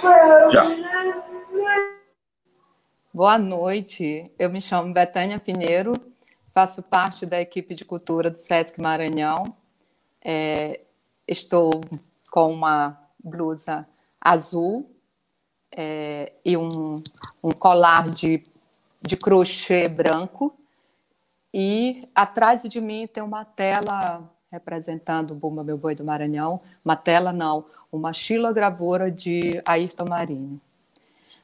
Já. Boa noite. Eu me chamo Betânia Pinheiro, faço parte da equipe de cultura do SESC Maranhão. É, estou com uma blusa azul é, e um, um colar de, de crochê branco. E atrás de mim tem uma tela representando o Bumba Meu Boi do Maranhão. Uma tela não, uma xilogravura de Ayrton Marinho.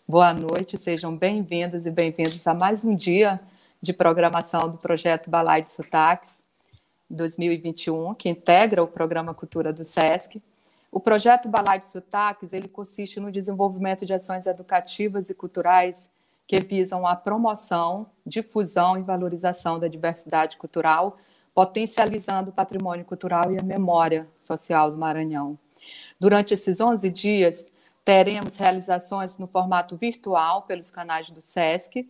Boa noite, sejam bem-vindas e bem-vindos a mais um dia de programação do projeto Balai de Sotaques 2021, que integra o programa Cultura do SESC. O projeto Balai de Sotaques ele consiste no desenvolvimento de ações educativas e culturais que visam a promoção, difusão e valorização da diversidade cultural, potencializando o patrimônio cultural e a memória social do Maranhão. Durante esses 11 dias, teremos realizações no formato virtual pelos canais do SESC,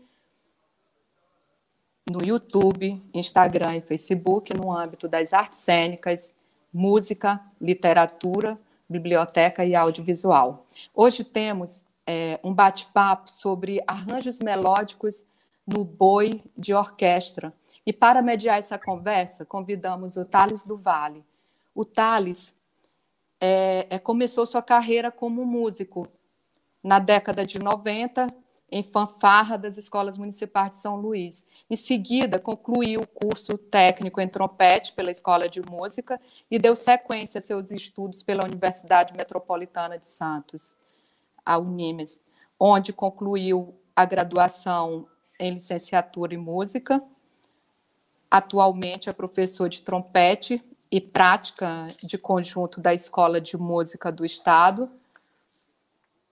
no YouTube, Instagram e Facebook, no âmbito das artes cênicas, música, literatura, biblioteca e audiovisual. Hoje temos é, um bate-papo sobre arranjos melódicos no boi de orquestra. E para mediar essa conversa, convidamos o Thales do Vale. O Thales é, é, começou sua carreira como músico na década de 90, em fanfarra das escolas municipais de São Luís. Em seguida, concluiu o curso técnico em trompete pela Escola de Música e deu sequência a seus estudos pela Universidade Metropolitana de Santos, a Unimes, onde concluiu a graduação em licenciatura em música. Atualmente é professor de trompete e prática de conjunto da Escola de Música do Estado.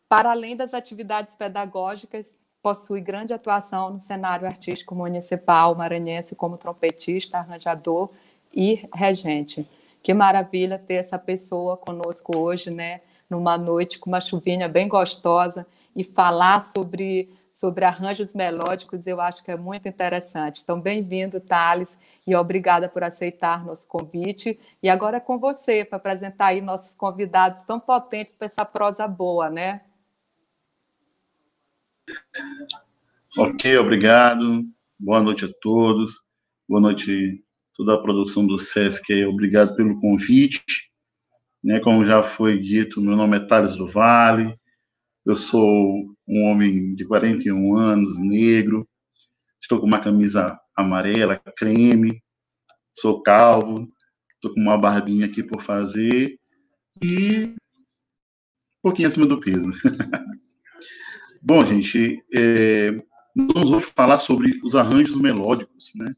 Para além das atividades pedagógicas, possui grande atuação no cenário artístico municipal maranhense como trompetista, arranjador e regente. Que maravilha ter essa pessoa conosco hoje, né? Numa noite com uma chuvinha bem gostosa e falar sobre sobre arranjos melódicos, eu acho que é muito interessante. Então, bem-vindo, Thales, e obrigada por aceitar nosso convite. E agora é com você, para apresentar aí nossos convidados tão potentes para essa prosa boa, né? Ok, obrigado. Boa noite a todos. Boa noite toda a produção do SESC. Obrigado pelo convite. Né, como já foi dito, meu nome é Thales do Vale, eu sou um homem de 41 anos, negro, estou com uma camisa amarela, creme, sou calvo, estou com uma barbinha aqui por fazer e um pouquinho acima do peso. Bom, gente, é, vamos hoje falar sobre os arranjos melódicos, né?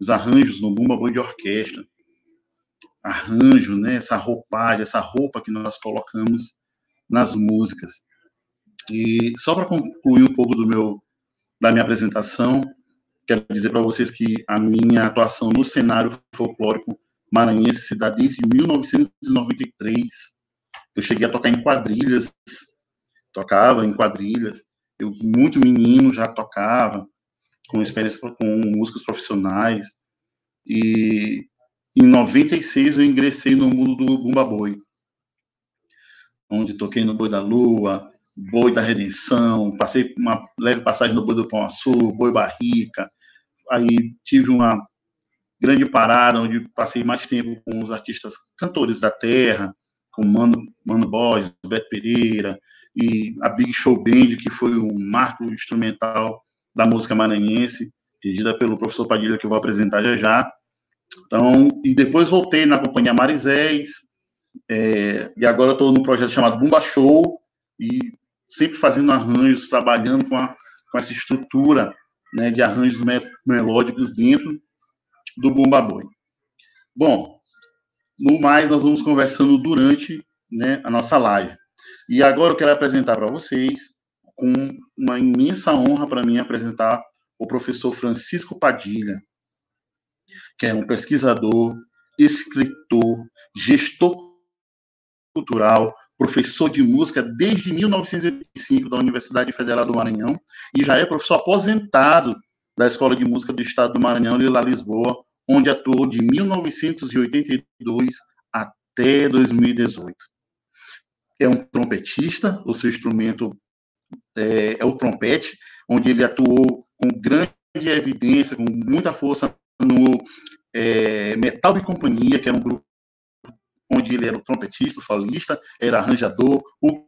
Os arranjos no bumba boi de orquestra. Arranjo, né? Essa roupagem, essa roupa que nós colocamos nas músicas. E só para concluir um pouco do meu da minha apresentação, quero dizer para vocês que a minha atuação no cenário folclórico maranhense se dá desde 1993. Eu cheguei a tocar em quadrilhas, tocava em quadrilhas. Eu muito menino já tocava com experiência com músicos profissionais. E em 96 eu ingressei no mundo do bumba boi, onde toquei no Boi da Lua, Boi da Redenção, passei uma leve passagem no Boi do Pão Açul, Boi Barrica, aí tive uma grande parada onde passei mais tempo com os artistas cantores da terra, com Mano, Mano Borges, Beto Pereira, e a Big Show Band, que foi um marco instrumental da música maranhense, dirigida pelo professor Padilha, que eu vou apresentar já já. Então, e depois voltei na companhia Marisés, é, e agora estou no projeto chamado Bumba Show, e sempre fazendo arranjos, trabalhando com, a, com essa estrutura né, de arranjos me melódicos dentro do Bumba Boi. Bom, no mais, nós vamos conversando durante né, a nossa live. E agora eu quero apresentar para vocês, com uma imensa honra para mim, apresentar o professor Francisco Padilha, que é um pesquisador, escritor, gestor cultural, professor de música desde 1985 da Universidade Federal do Maranhão e já é professor aposentado da Escola de Música do Estado do Maranhão, Lila Lisboa, onde atuou de 1982 até 2018. é um trompetista, o seu instrumento é, é o trompete, onde ele atuou com grande evidência, com muita força no é, Metal e Companhia, que era um grupo onde ele era o trompetista, o solista, era arranjador, o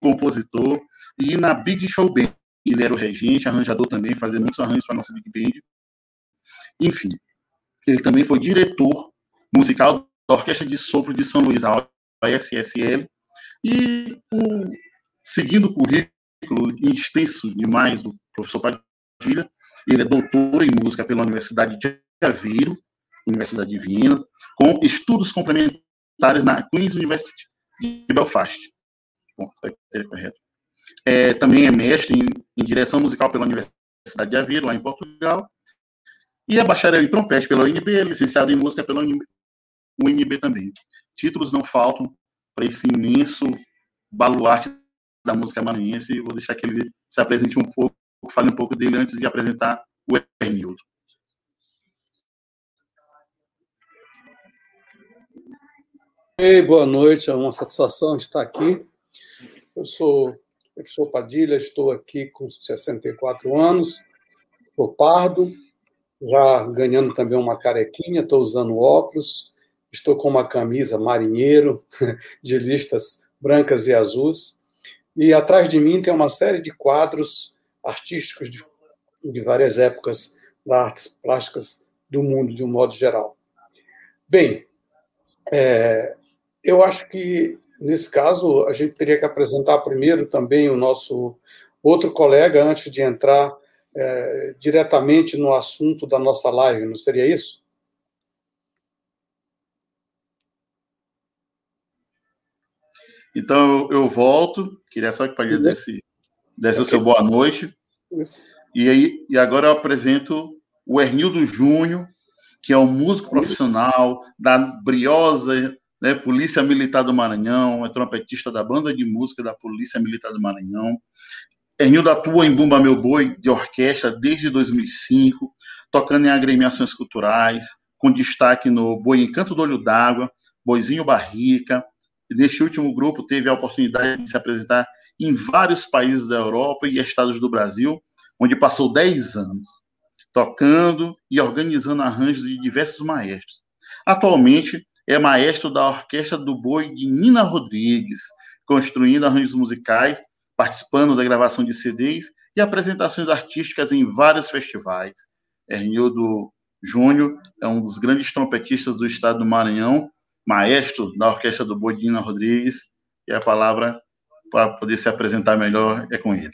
compositor, e na Big Show Band, ele era o regente, arranjador também, fazia muitos arranjos para a nossa Big Band. Enfim, ele também foi diretor musical da Orquestra de Sopro de São Luís, a SSL, e o, seguindo o currículo extenso demais do professor Padilha, ele é doutor em música pela Universidade de Aveiro, Universidade de Viena, com estudos complementares na Queen's University de Belfast. Bom, correto. É, também é mestre em, em, direção musical pela Universidade de Aveiro, lá em Portugal. E é bacharel em trompete pela UNB, é licenciado em música pela UNB, UNB também. Títulos não faltam para esse imenso baluarte da música maranhense. Vou deixar que ele se apresente um pouco, fale um pouco dele antes de apresentar o Hernildo. Ei, boa noite, é uma satisfação estar aqui. Eu sou professor Padilha, estou aqui com 64 anos, sou pardo, já ganhando também uma carequinha, estou usando óculos, estou com uma camisa marinheiro de listas brancas e azuis, e atrás de mim tem uma série de quadros artísticos de, de várias épocas das artes plásticas do mundo, de um modo geral. Bem, é, eu acho que, nesse caso, a gente teria que apresentar primeiro também o nosso outro colega antes de entrar é, diretamente no assunto da nossa live, não seria isso? Então eu volto, queria só que o Padilha desse, desse o seu boa noite. Isso. E, aí, e agora eu apresento o Ernildo Júnior, que é um músico profissional da briosa né, Polícia Militar do Maranhão, é trompetista da banda de música da Polícia Militar do Maranhão. Ernildo atua em Bumba Meu Boi de orquestra desde 2005, tocando em agremiações culturais, com destaque no Boi Encanto do Olho d'Água, Boizinho Barrica, neste último grupo teve a oportunidade de se apresentar em vários países da Europa e estados do Brasil, onde passou 10 anos, tocando e organizando arranjos de diversos maestros. Atualmente é maestro da Orquestra do Boi de Nina Rodrigues, construindo arranjos musicais, participando da gravação de CDs e apresentações artísticas em vários festivais. Hernildo Júnior é um dos grandes trompetistas do estado do Maranhão maestro da Orquestra do Bodina Rodrigues, e a palavra para poder se apresentar melhor é com ele.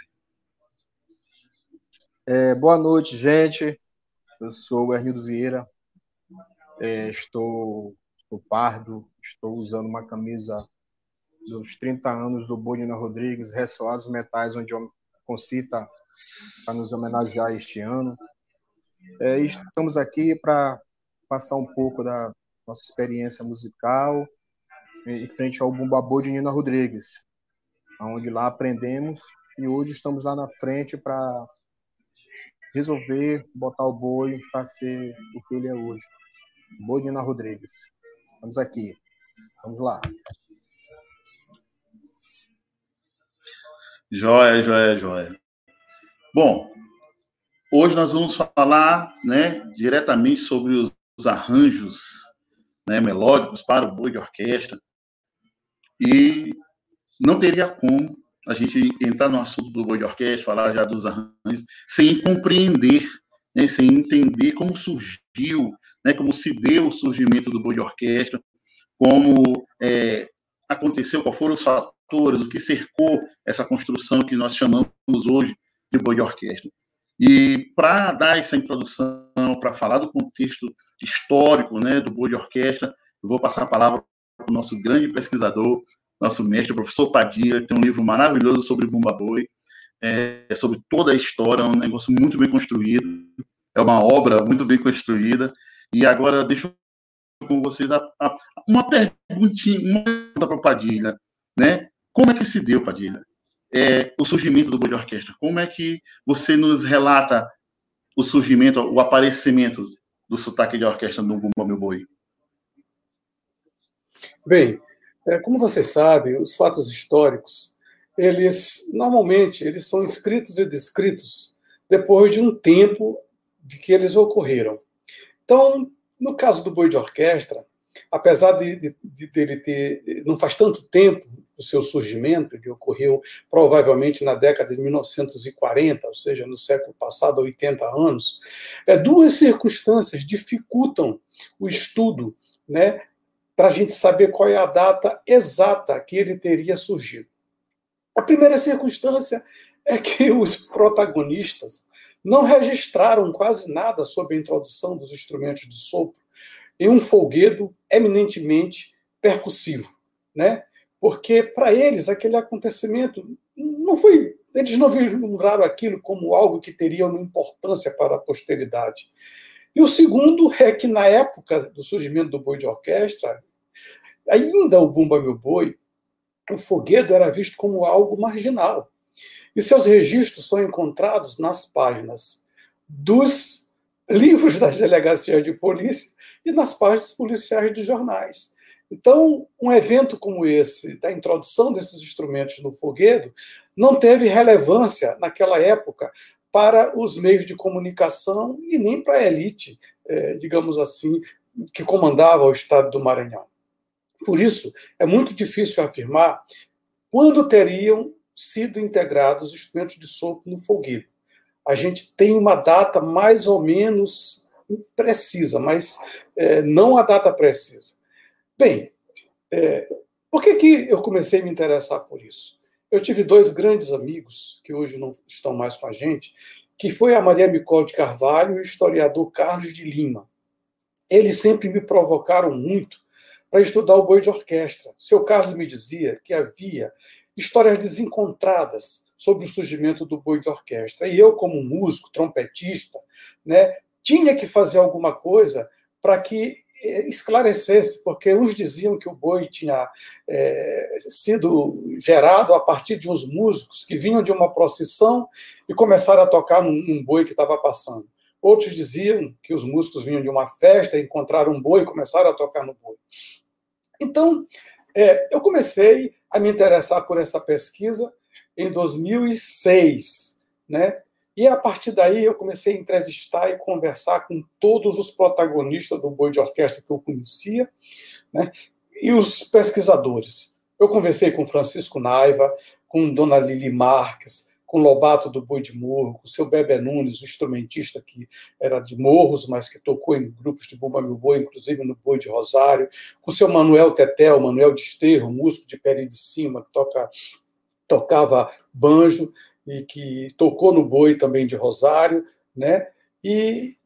É, boa noite, gente. Eu sou o Hernildo Vieira. É, estou, estou pardo, estou usando uma camisa dos 30 anos do Bodina Rodrigues, Ressoados Metais, onde concita para nos homenagear este ano. É, estamos aqui para passar um pouco da, nossa experiência musical em frente ao Bumbabô de Nina Rodrigues, onde lá aprendemos e hoje estamos lá na frente para resolver botar o boi para ser o que ele é hoje. Boi de Nina Rodrigues. Vamos aqui. Vamos lá. Joia, joia, joia. Bom, hoje nós vamos falar né, diretamente sobre os, os arranjos né, melódicos para o boi de orquestra. E não teria como a gente entrar no assunto do boi de orquestra, falar já dos arranjos, sem compreender, né, sem entender como surgiu, né, como se deu o surgimento do boi de orquestra, como é, aconteceu, quais foram os fatores, o que cercou essa construção que nós chamamos hoje de boi de orquestra. E para dar essa introdução, para falar do contexto histórico né, do boi de orquestra, eu vou passar a palavra para o nosso grande pesquisador, nosso mestre, o professor Padilha, que tem um livro maravilhoso sobre Bumba Boi, é, sobre toda a história, é um negócio muito bem construído, é uma obra muito bem construída. E agora deixo com vocês a, a, uma perguntinha, uma pergunta para o Padilha, né? Como é que se deu, Padilha, é, o surgimento do boi de orquestra? Como é que você nos relata o surgimento, o aparecimento do sotaque de orquestra no Bumba Meu Boi? Bem, É, como você sabe, os fatos históricos, eles normalmente eles são escritos e descritos depois de um tempo de que eles ocorreram. Então, no caso do boi de orquestra, apesar de, de, de dele ter não faz tanto tempo o seu surgimento, ele ocorreu provavelmente na década de 1940, ou seja, no século passado, 80 anos, é, duas circunstâncias dificultam o estudo, né, para a gente saber qual é a data exata que ele teria surgido. A primeira circunstância é que os protagonistas não registraram quase nada sobre a introdução dos instrumentos de sopro em um folguedo eminentemente percussivo, né? Porque para eles aquele acontecimento não foi, eles não vislumbraram aquilo como algo que teria uma importância para a posteridade. E o segundo é que na época do surgimento do boi de orquestra, ainda o Bumba Meu Boi, o foguedo era visto como algo marginal. E seus registros são encontrados nas páginas dos livros das delegacias de polícia e nas páginas policiais de jornais. Então, um evento como esse, da introdução desses instrumentos no foguedo, não teve relevância naquela época para os meios de comunicação e nem para a elite, eh, digamos assim, que comandava o estado do Maranhão. Por isso, é muito difícil afirmar quando teriam sido integrados instrumentos de sopro no fogueiro. A gente tem uma data mais ou menos precisa, mas é, não a data precisa. Bem, é, por que, que eu comecei a me interessar por isso? Eu tive dois grandes amigos, que hoje não estão mais com a gente, que foi a Maria Micol de Carvalho e o historiador Carlos de Lima. Eles sempre me provocaram muito para estudar o boi de orquestra. Seu Carlos me dizia que havia histórias desencontradas sobre o surgimento do boi de orquestra. E eu, como músico, trompetista, né, tinha que fazer alguma coisa para que eh, esclarecesse, porque uns diziam que o boi tinha é, sido gerado a partir de uns músicos que vinham de uma procissão e começaram a tocar num, num boi que estava passando. Outros diziam que os músicos vinham de uma festa, encontraram um boi e começaram a tocar no boi. Então, é, eu comecei a me interessar por essa pesquisa em 2006, né? E a partir daí eu comecei a entrevistar e conversar com todos os protagonistas do boi de orquestra que eu conhecia, né? E os pesquisadores. Eu conversei com Francisco Naiva, com Dona Lili Marques, com Lobato do Boi de Morro, com o seu Bebe Nunes, o instrumentista que era de Morros, mas que tocou em grupos de Bumba Meu Boi, inclusive no Boi de Rosário, com o seu Manuel Tetel, Manuel de Esterro, músico de Peri de Cima, que toca, tocava banjo e que tocou no Boi também de Rosário, né? e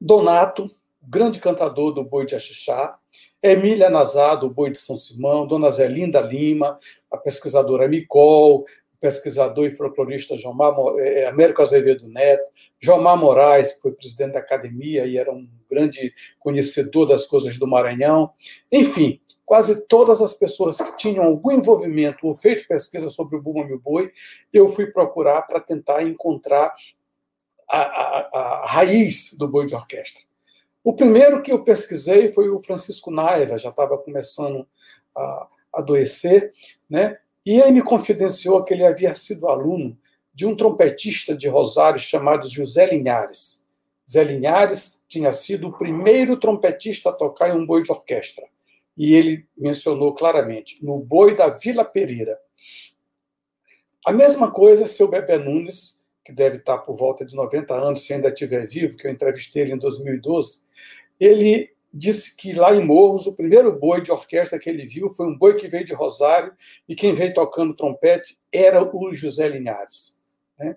Donato, grande cantador do Boi de Axixá, Emília Nazar, do Boi de São Simão, Dona Zelinda Lima, a pesquisadora Micol, pesquisador e folclorista Jomar, é, é, Américo Azevedo Neto, Jomar Moraes, que foi presidente da academia e era um grande conhecedor das coisas do Maranhão. Enfim, quase todas as pessoas que tinham algum envolvimento ou feito pesquisa sobre o Buma Meu Boi, eu fui procurar para tentar encontrar a, a, a, raiz do boi de orquestra. O primeiro que eu pesquisei foi o Francisco Naiva, já estava começando a adoecer, né? E ele me confidenciou que ele havia sido aluno de um trompetista de Rosário chamado José Linhares. Zé Linhares tinha sido o primeiro trompetista a tocar em um boi de orquestra. E ele mencionou claramente, no boi da Vila Pereira. A mesma coisa seu Bebé Nunes, que deve estar por volta de 90 anos, se ainda estiver vivo, que eu entrevistei ele em 2012, ele disse que lá em Morros, o primeiro boi de orquestra que ele viu foi um boi que veio de Rosário e quem veio tocando trompete era o José Linhares. Né?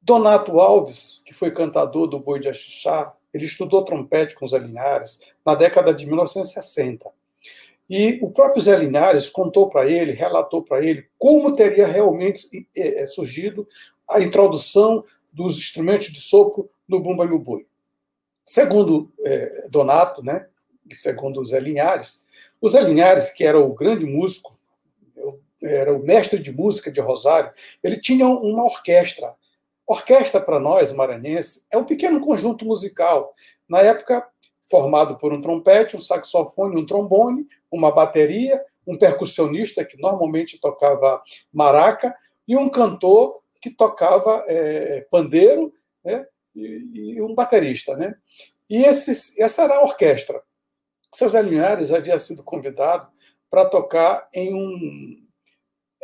Donato Alves, que foi cantador do Boi de Axixá, ele estudou trompete com Zé Linhares na década de 1960. E o próprio Zé Linhares contou para ele, relatou para ele como teria realmente é, é, surgido a introdução dos instrumentos de sopro no Bumba Meu Boi. Segundo é, Donato, né, e segundo Zé Linhares, o Zé Linhares, que era o grande músico, era o mestre de música de Rosário, ele tinha uma orquestra. Orquestra, para nós, maranhenses, é um pequeno conjunto musical. Na época, formado por um trompete, um saxofone, um trombone, uma bateria, um percussionista que normalmente tocava maraca e um cantor que tocava é, pandeiro né? E, e, um baterista. Né? E esses, essa era a orquestra. Seu Zé Linhares havia sido convidado para tocar em um,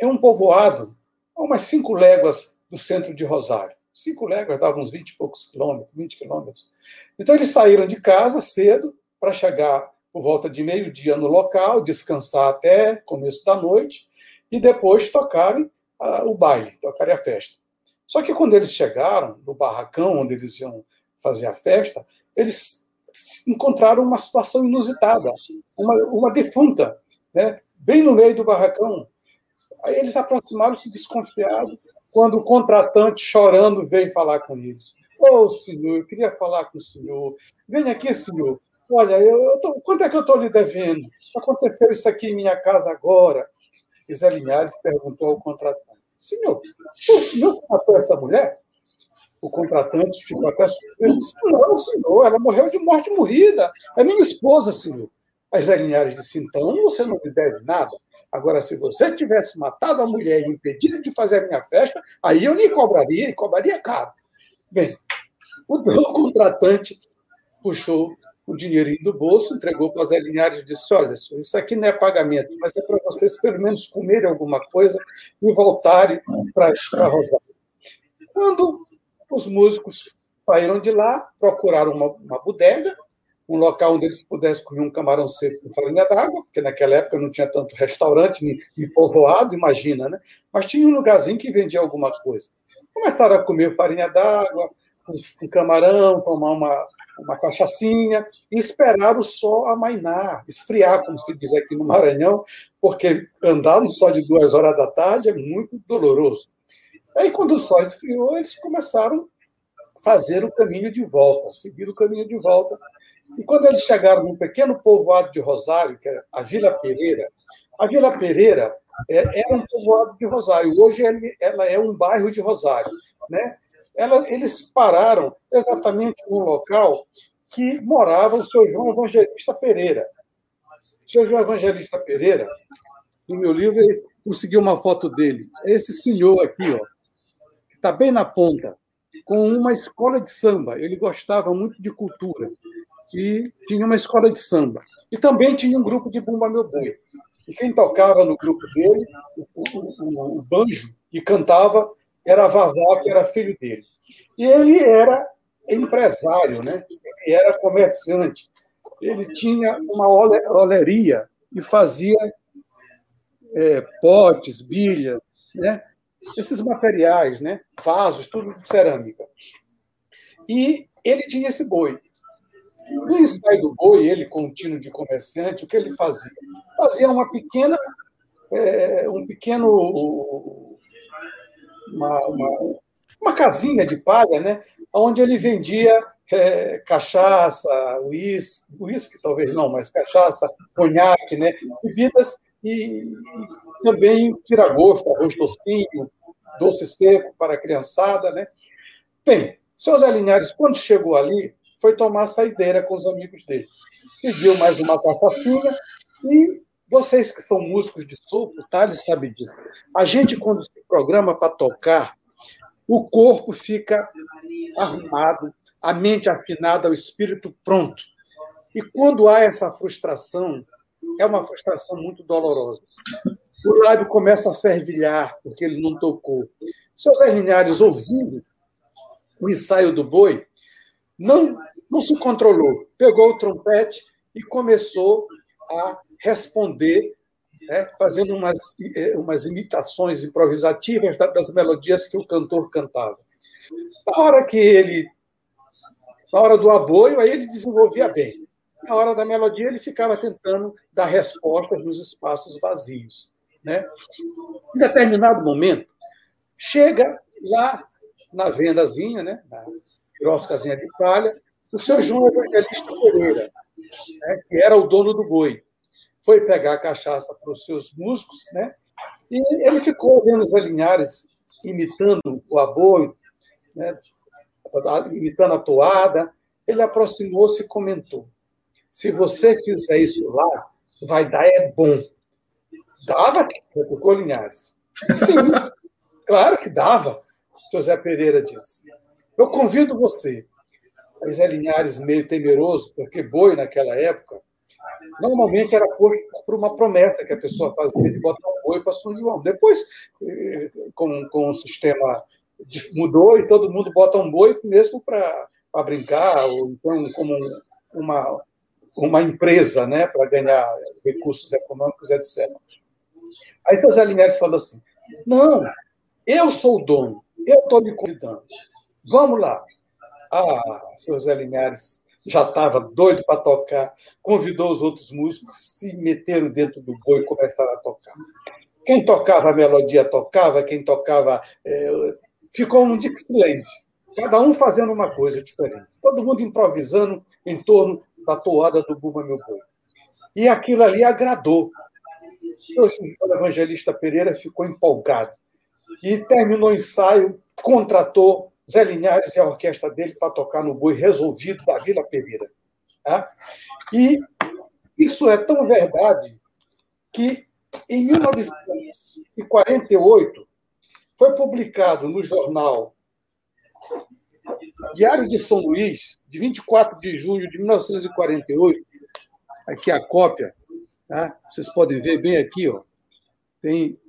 em um povoado, a umas cinco léguas do centro de Rosário. Cinco léguas davam uns 20 e poucos quilômetros, 20 quilômetros. Então, eles saíram de casa cedo para chegar por volta de meio-dia no local, descansar até começo da noite e depois tocarem uh, o baile, tocarem a festa. Só que quando eles chegaram no barracão onde eles iam fazer a festa, eles encontraram uma situação inusitada, uma, uma defunta, né, bem no meio do barracão. Aí eles aproximaram-se desconfiados, quando o contratante, chorando, veio falar com eles. Ô, oh, senhor, eu queria falar com o senhor. Venha aqui, senhor. Olha, eu, eu tô, quanto é que eu estou lhe devendo? Aconteceu isso aqui em minha casa agora. E Zé Linhares perguntou ao contratante: Senhor, o senhor matou essa mulher? O contratante ficou até surpreso. Disse, não, senhor, ela morreu de morte morrida. É minha esposa, senhor. Aí Zé Linhares disse: então você não me deve nada. Agora, se você tivesse matado a mulher e impedido de fazer a minha festa, aí eu lhe cobraria, e cobraria caro. Bem, o contratante puxou o dinheirinho do bolso, entregou para o Zé Linhares e disse: Olha, isso aqui não é pagamento, mas é para vocês pelo menos comerem alguma coisa e voltarem para rodar. Quando os músicos saíram de lá, procuraram uma, uma bodega, um local onde eles pudessem comer um camarão seco com farinha d'água, porque naquela época não tinha tanto restaurante nem, nem povoado, imagina, né? Mas tinha um lugarzinho que vendia alguma coisa. Começaram a comer farinha d'água, com camarão, tomar uma, uma cachaçinha e esperar o sol amainar, esfriar, como se diz aqui no Maranhão, porque andar no sol de duas horas da tarde é muito doloroso. Aí, quando o sol esfriou, eles começaram a fazer o caminho de volta, seguir o caminho de volta. E quando eles chegaram num pequeno povoado de Rosário, que é a Vila Pereira, a Vila Pereira é, era um povoado de Rosário. Hoje ela é um bairro de Rosário, né? Ela, eles pararam exatamente no local que morava o seu João Evangelista Pereira. O seu João Evangelista Pereira, no meu livro, ele conseguiu uma foto dele. Esse senhor aqui, ó, que está bem na ponta, com uma escola de samba. Ele gostava muito de cultura e tinha uma escola de samba. E também tinha um grupo de Bumba Meu Boi. E quem tocava no grupo dele, o, o, o, o banjo, e cantava, era Vavá, que era filho dele. E ele era empresário, né? ele era comerciante. Ele tinha uma oleria e fazia é, potes, bilhas, né? esses materiais, né? vasos, tudo de cerâmica. E ele tinha esse boi. No ensaio do boi, ele, contínuo de comerciante, o que ele fazia? Fazia uma pequena, é, um pequeno uma, uma, uma casinha de palha, né, onde ele vendia é, cachaça, uísque, uísque talvez não, mas cachaça, conhaque, né, bebidas e, também tira-gosto, arroz docinho, doce seco para a criançada. Né. Bem, seu Zé Linhares, quando chegou ali, foi tomar saideira com os amigos dele. Pediu mais uma cachaçinha e vocês que são músicos de sopro, Thales sabe disso. A gente, quando se programa para tocar, o corpo fica arrumado, a mente afinada, o espírito pronto. E quando há essa frustração, é uma frustração muito dolorosa. O lábio começa a fervilhar, porque ele não tocou. Seu Zé Linhares, ouvindo o ensaio do boi, não, não se controlou. Pegou o trompete e começou a responder, né, fazendo umas, eh, umas imitações improvisativas das melodias que o cantor cantava. Na hora que ele. Na hora do aboio, aí ele desenvolvia bem. Na hora da melodia, ele ficava tentando dar respostas nos espaços vazios. Né? Em determinado momento, chega lá na vendazinha, né, na piroscazinha de palha, o seu João Evangelista Pereira, né, que era o dono do boi foi pegar a cachaça para os seus músicos, né? E ele ficou vendo os alinhares imitando o aboio, né? imitando a toada. Ele aproximou-se e comentou: se você fizer isso lá, vai dar é bom. Dava, replicou Linhares. Sim, claro que dava, José Pereira disse. Eu convido você. Aí Zé Linhares, meio temeroso, porque boi naquela época, normalmente era posto por uma promessa que a pessoa fazia de botar um boi para São João. Depois, eh, com, com o sistema mudou e todo mundo bota um boi mesmo para brincar, ou então como uma, uma empresa né, para ganhar recursos econômicos, etc. Aí seu Zé falou assim: não, eu sou o dono, eu estou lhe convidando. Vamos lá. Ah, seu Zé já estava doido para tocar, convidou os outros músicos, se meteram dentro do boi e começaram a tocar. Quem tocava a melodia tocava, quem tocava. É, ficou um Dixieland, cada um fazendo uma coisa diferente. Todo mundo improvisando em torno da toada do Bumba Meu Boi. E aquilo ali agradou. O evangelista Pereira ficou empolgado. E terminou o ensaio, contratou Zé Linhares e a orquestra dele para tocar no boi resolvido da Vila Pereira. Tá? E isso é tão verdade que, em 1948, foi publicado no jornal Diário de São Luís, de 24 de junho de 1948, aqui a cópia, tá? vocês podem ver bem aqui, ó, tem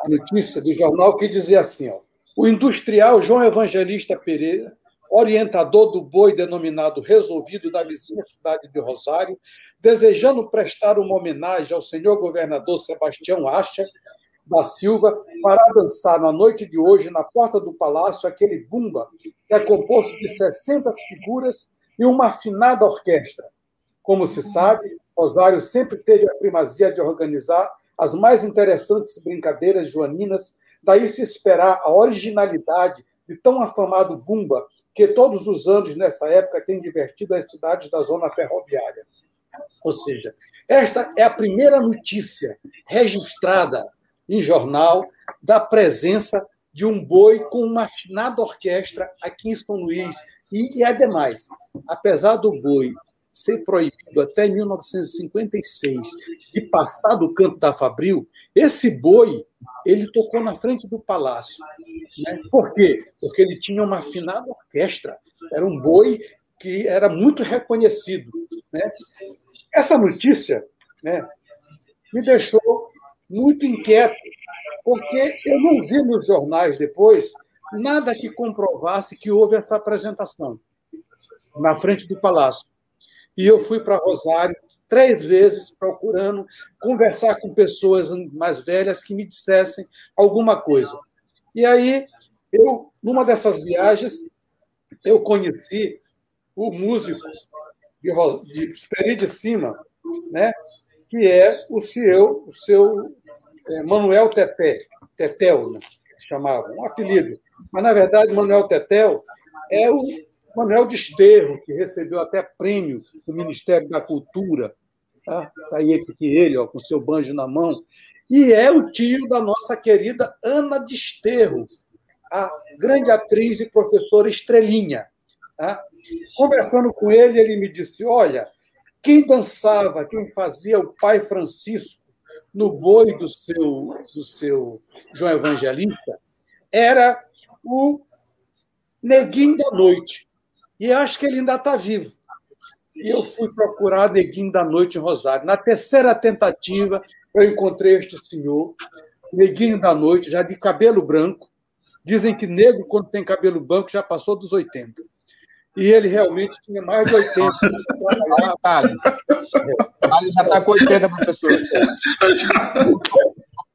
a notícia do jornal que dizia assim: ó, o industrial João Evangelista Pereira, orientador do boi denominado Resolvido da vizinha cidade de Rosário, desejando prestar uma homenagem ao senhor governador Sebastião Acha da Silva, para dançar na noite de hoje, na porta do palácio, aquele bumba, que é composto de 60 figuras e uma afinada orquestra. Como se sabe, Rosário sempre teve a primazia de organizar as mais interessantes brincadeiras joaninas, daí se esperar a originalidade de tão afamado Bumba, que todos os anos nessa época tem divertido as cidades da zona ferroviária. Ou seja, esta é a primeira notícia registrada em jornal da presença de um boi com uma afinada orquestra aqui em São Luís. E, e ademais, apesar do boi ser proibido até 1956 de passar do canto da Fabril, esse boi ele tocou na frente do palácio. Né? Por quê? Porque ele tinha uma afinada orquestra. Era um boi que era muito reconhecido. Né? Essa notícia né, me deixou muito inquieto, porque eu não vi nos jornais depois nada que comprovasse que houve essa apresentação na frente do palácio. E eu fui para Rosário três vezes procurando conversar com pessoas mais velhas que me dissessem alguma coisa. E aí, eu, numa dessas viagens, eu conheci o músico de, de Esperi de Cima, né, que é o seu, o seu é, Manuel Teté, Tetel, né, que chamava, um apelido. Mas, na verdade, Manuel Tetel é o Manuel Desterro, que recebeu até prêmio do Ministério da Cultura. Está tá aí aqui ele, ó, com seu banjo na mão. E é o tio da nossa querida Ana Desterro, a grande atriz e professora Estrelinha. Tá? Conversando com ele, ele me disse: Olha, quem dançava, quem fazia o pai Francisco no boi do seu, do seu João Evangelista era o Neguinho da Noite. E acho que ele ainda está vivo. E eu fui procurar Neguinho da Noite em Rosário. Na terceira tentativa, eu encontrei este senhor, Neguinho da Noite, já de cabelo branco. Dizem que negro, quando tem cabelo branco, já passou dos 80 e ele realmente tinha mais de 80. Thales. Thales já está com 80, professor.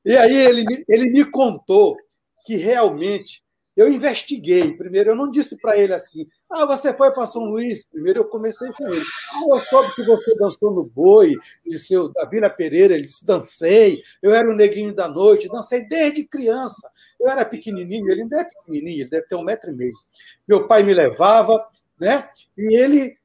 E aí ele, ele me contou que realmente eu investiguei. Primeiro, eu não disse para ele assim, ah, você foi para São Luís. Primeiro eu comecei com ele. Ah, eu soube que você dançou no boi de seu, da Vila Pereira. Ele disse, dancei. Eu era o neguinho da noite, dancei desde criança. Eu era pequenininho, ele ainda é pequenininho, ele deve ter um metro e meio. Meu pai me levava, né? E ele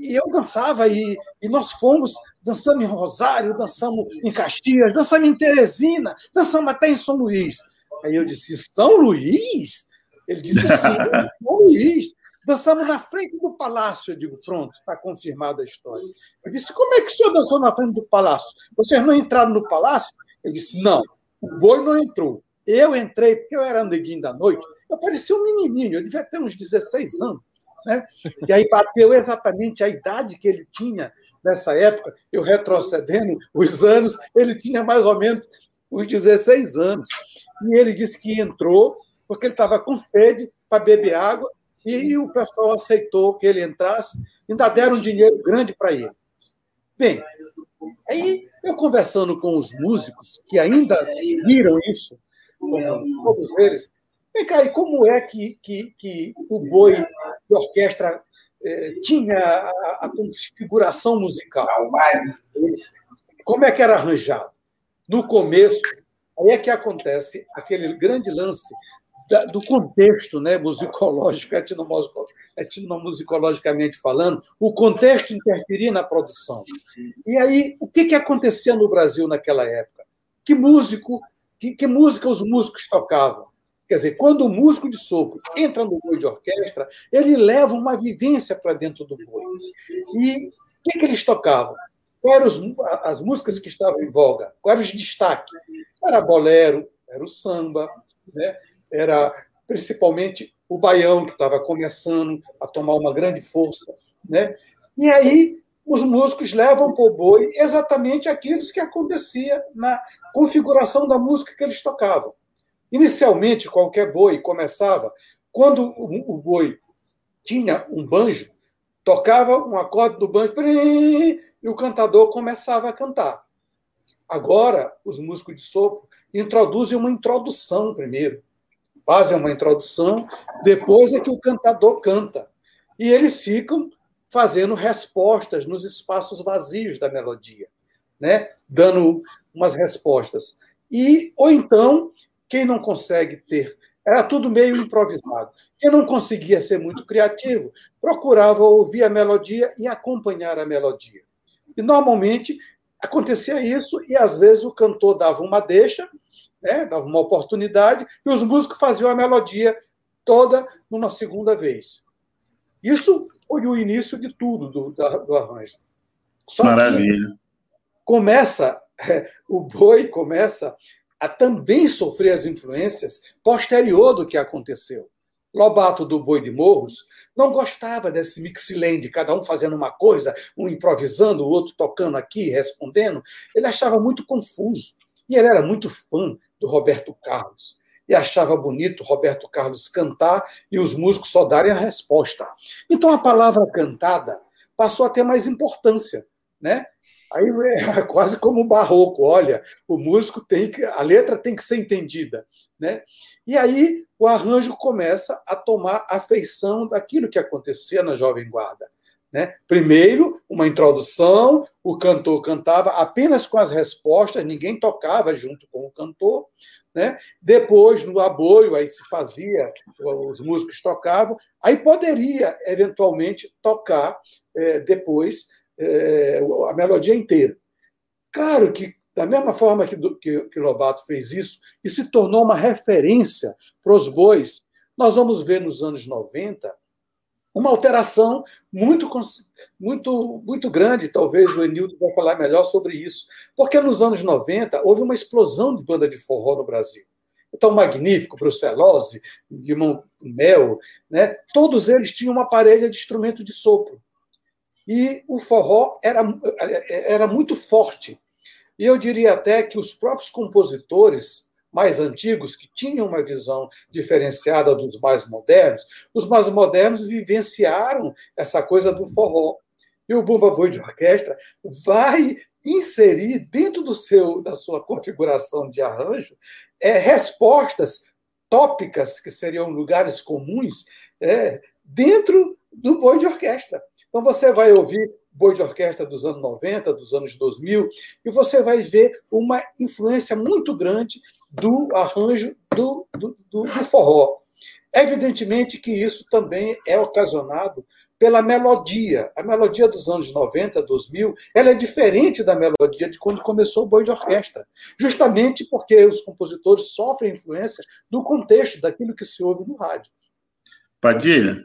e eu dançava e, e nós fomos dançando em Rosário, dançamos em Caxias, dançamos em Teresina, dançamos até em São Luís. Aí eu disse: São Luís? Ele disse: Sim, São Luís. Dançamos na frente do palácio. Eu digo: Pronto, está confirmada a história. Eu disse: Como é que o senhor dançou na frente do palácio? Vocês não entraram no palácio? Ele disse: não, o boi não entrou. Eu entrei, porque eu era neguinho da noite, eu parecia um menininho, eu devia ter uns 16 anos. Né? E aí bateu exatamente a idade que ele tinha nessa época, eu retrocedendo os anos, ele tinha mais ou menos uns 16 anos. E ele disse que entrou porque ele estava com sede para beber água e o pessoal aceitou que ele entrasse, ainda deram um dinheiro grande para ele. Bem, aí eu conversando com os músicos que ainda viram isso, como todos eles, vem cá, e como é que, que, que o boi de orquestra eh, tinha a, a configuração musical? Como é que era arranjado? No começo, aí é que acontece aquele grande lance do contexto né, musicológico, etnomusicologicamente falando, o contexto interferir na produção. E aí, o que, que acontecia no Brasil naquela época? Que músico, que, que música os músicos tocavam? Quer dizer, quando o músico de sopro entra no boi de orquestra, ele leva uma vivência para dentro do boi. E o que, que eles tocavam? Quais eram as músicas que estavam em voga? Qual era os destaque? Era bolero, era o samba, né? era principalmente o baião, que estava começando a tomar uma grande força. Né? E aí os músicos levam para o boi exatamente aquilo que acontecia na configuração da música que eles tocavam. Inicialmente, qualquer boi começava, quando o boi tinha um banjo, tocava um acorde do banjo e o cantador começava a cantar. Agora, os músicos de sopro introduzem uma introdução primeiro fazem uma introdução, depois é que o cantador canta. E eles ficam fazendo respostas nos espaços vazios da melodia, né? dando umas respostas. E ou então, quem não consegue ter, era tudo meio improvisado. Quem não conseguia ser muito criativo, procurava ouvir a melodia e acompanhar a melodia. E normalmente acontecia isso e às vezes o cantor dava uma deixa né? dava uma oportunidade, e os músicos faziam a melodia toda numa segunda vez. Isso foi o início de tudo do, do arranjo. Só Maravilha. começa, é, o boi começa a também sofrer as influências posterior do que aconteceu. Lobato do Boi de Morros não gostava desse mixilende, cada um fazendo uma coisa, um improvisando, o outro tocando aqui, respondendo. Ele achava muito confuso. E ele era muito fã do Roberto Carlos. E achava bonito Roberto Carlos cantar e os músicos só darem a resposta. Então a palavra cantada passou a ter mais importância, né? Aí é quase como o barroco, olha, o músico tem que, a letra tem que ser entendida, né? E aí o arranjo começa a tomar a feição daquilo que acontecia na Jovem Guarda. Né? Primeiro, uma introdução, o cantor cantava apenas com as respostas, ninguém tocava junto com o cantor. Né? Depois, no aboio, aí se fazia, os músicos tocavam, aí poderia, eventualmente, tocar é, depois é, a melodia inteira. Claro que, da mesma forma que, que, que Lobato fez isso, e se tornou uma referência para os bois, nós vamos ver nos anos 90 uma alteração muito, muito, muito grande, talvez o Enildo vai falar melhor sobre isso, porque nos anos 90 houve uma explosão de banda de forró no Brasil. Então, Magnífico, Brucelose, Limão Mel, né? todos eles tinham uma parelha de instrumento de sopro. E o forró era, era muito forte. E eu diria até que os próprios compositores mais antigos, que tinham uma visão diferenciada dos mais modernos, os mais modernos vivenciaram essa coisa do forró. E o Bumba Boi de Orquestra vai inserir dentro do seu da sua configuração de arranjo é, respostas tópicas, que seriam lugares comuns, é, dentro do boi de orquestra. Então você vai ouvir boi de orquestra dos anos 90, dos anos 2000, e você vai ver uma influência muito grande do arranjo do, do, do, do forró. Evidentemente que isso também é ocasionado pela melodia. A melodia dos anos 90, 2000, ela é diferente da melodia de quando começou o boi de orquestra, justamente porque os compositores sofrem influência do contexto, daquilo que se ouve no rádio. Padilha,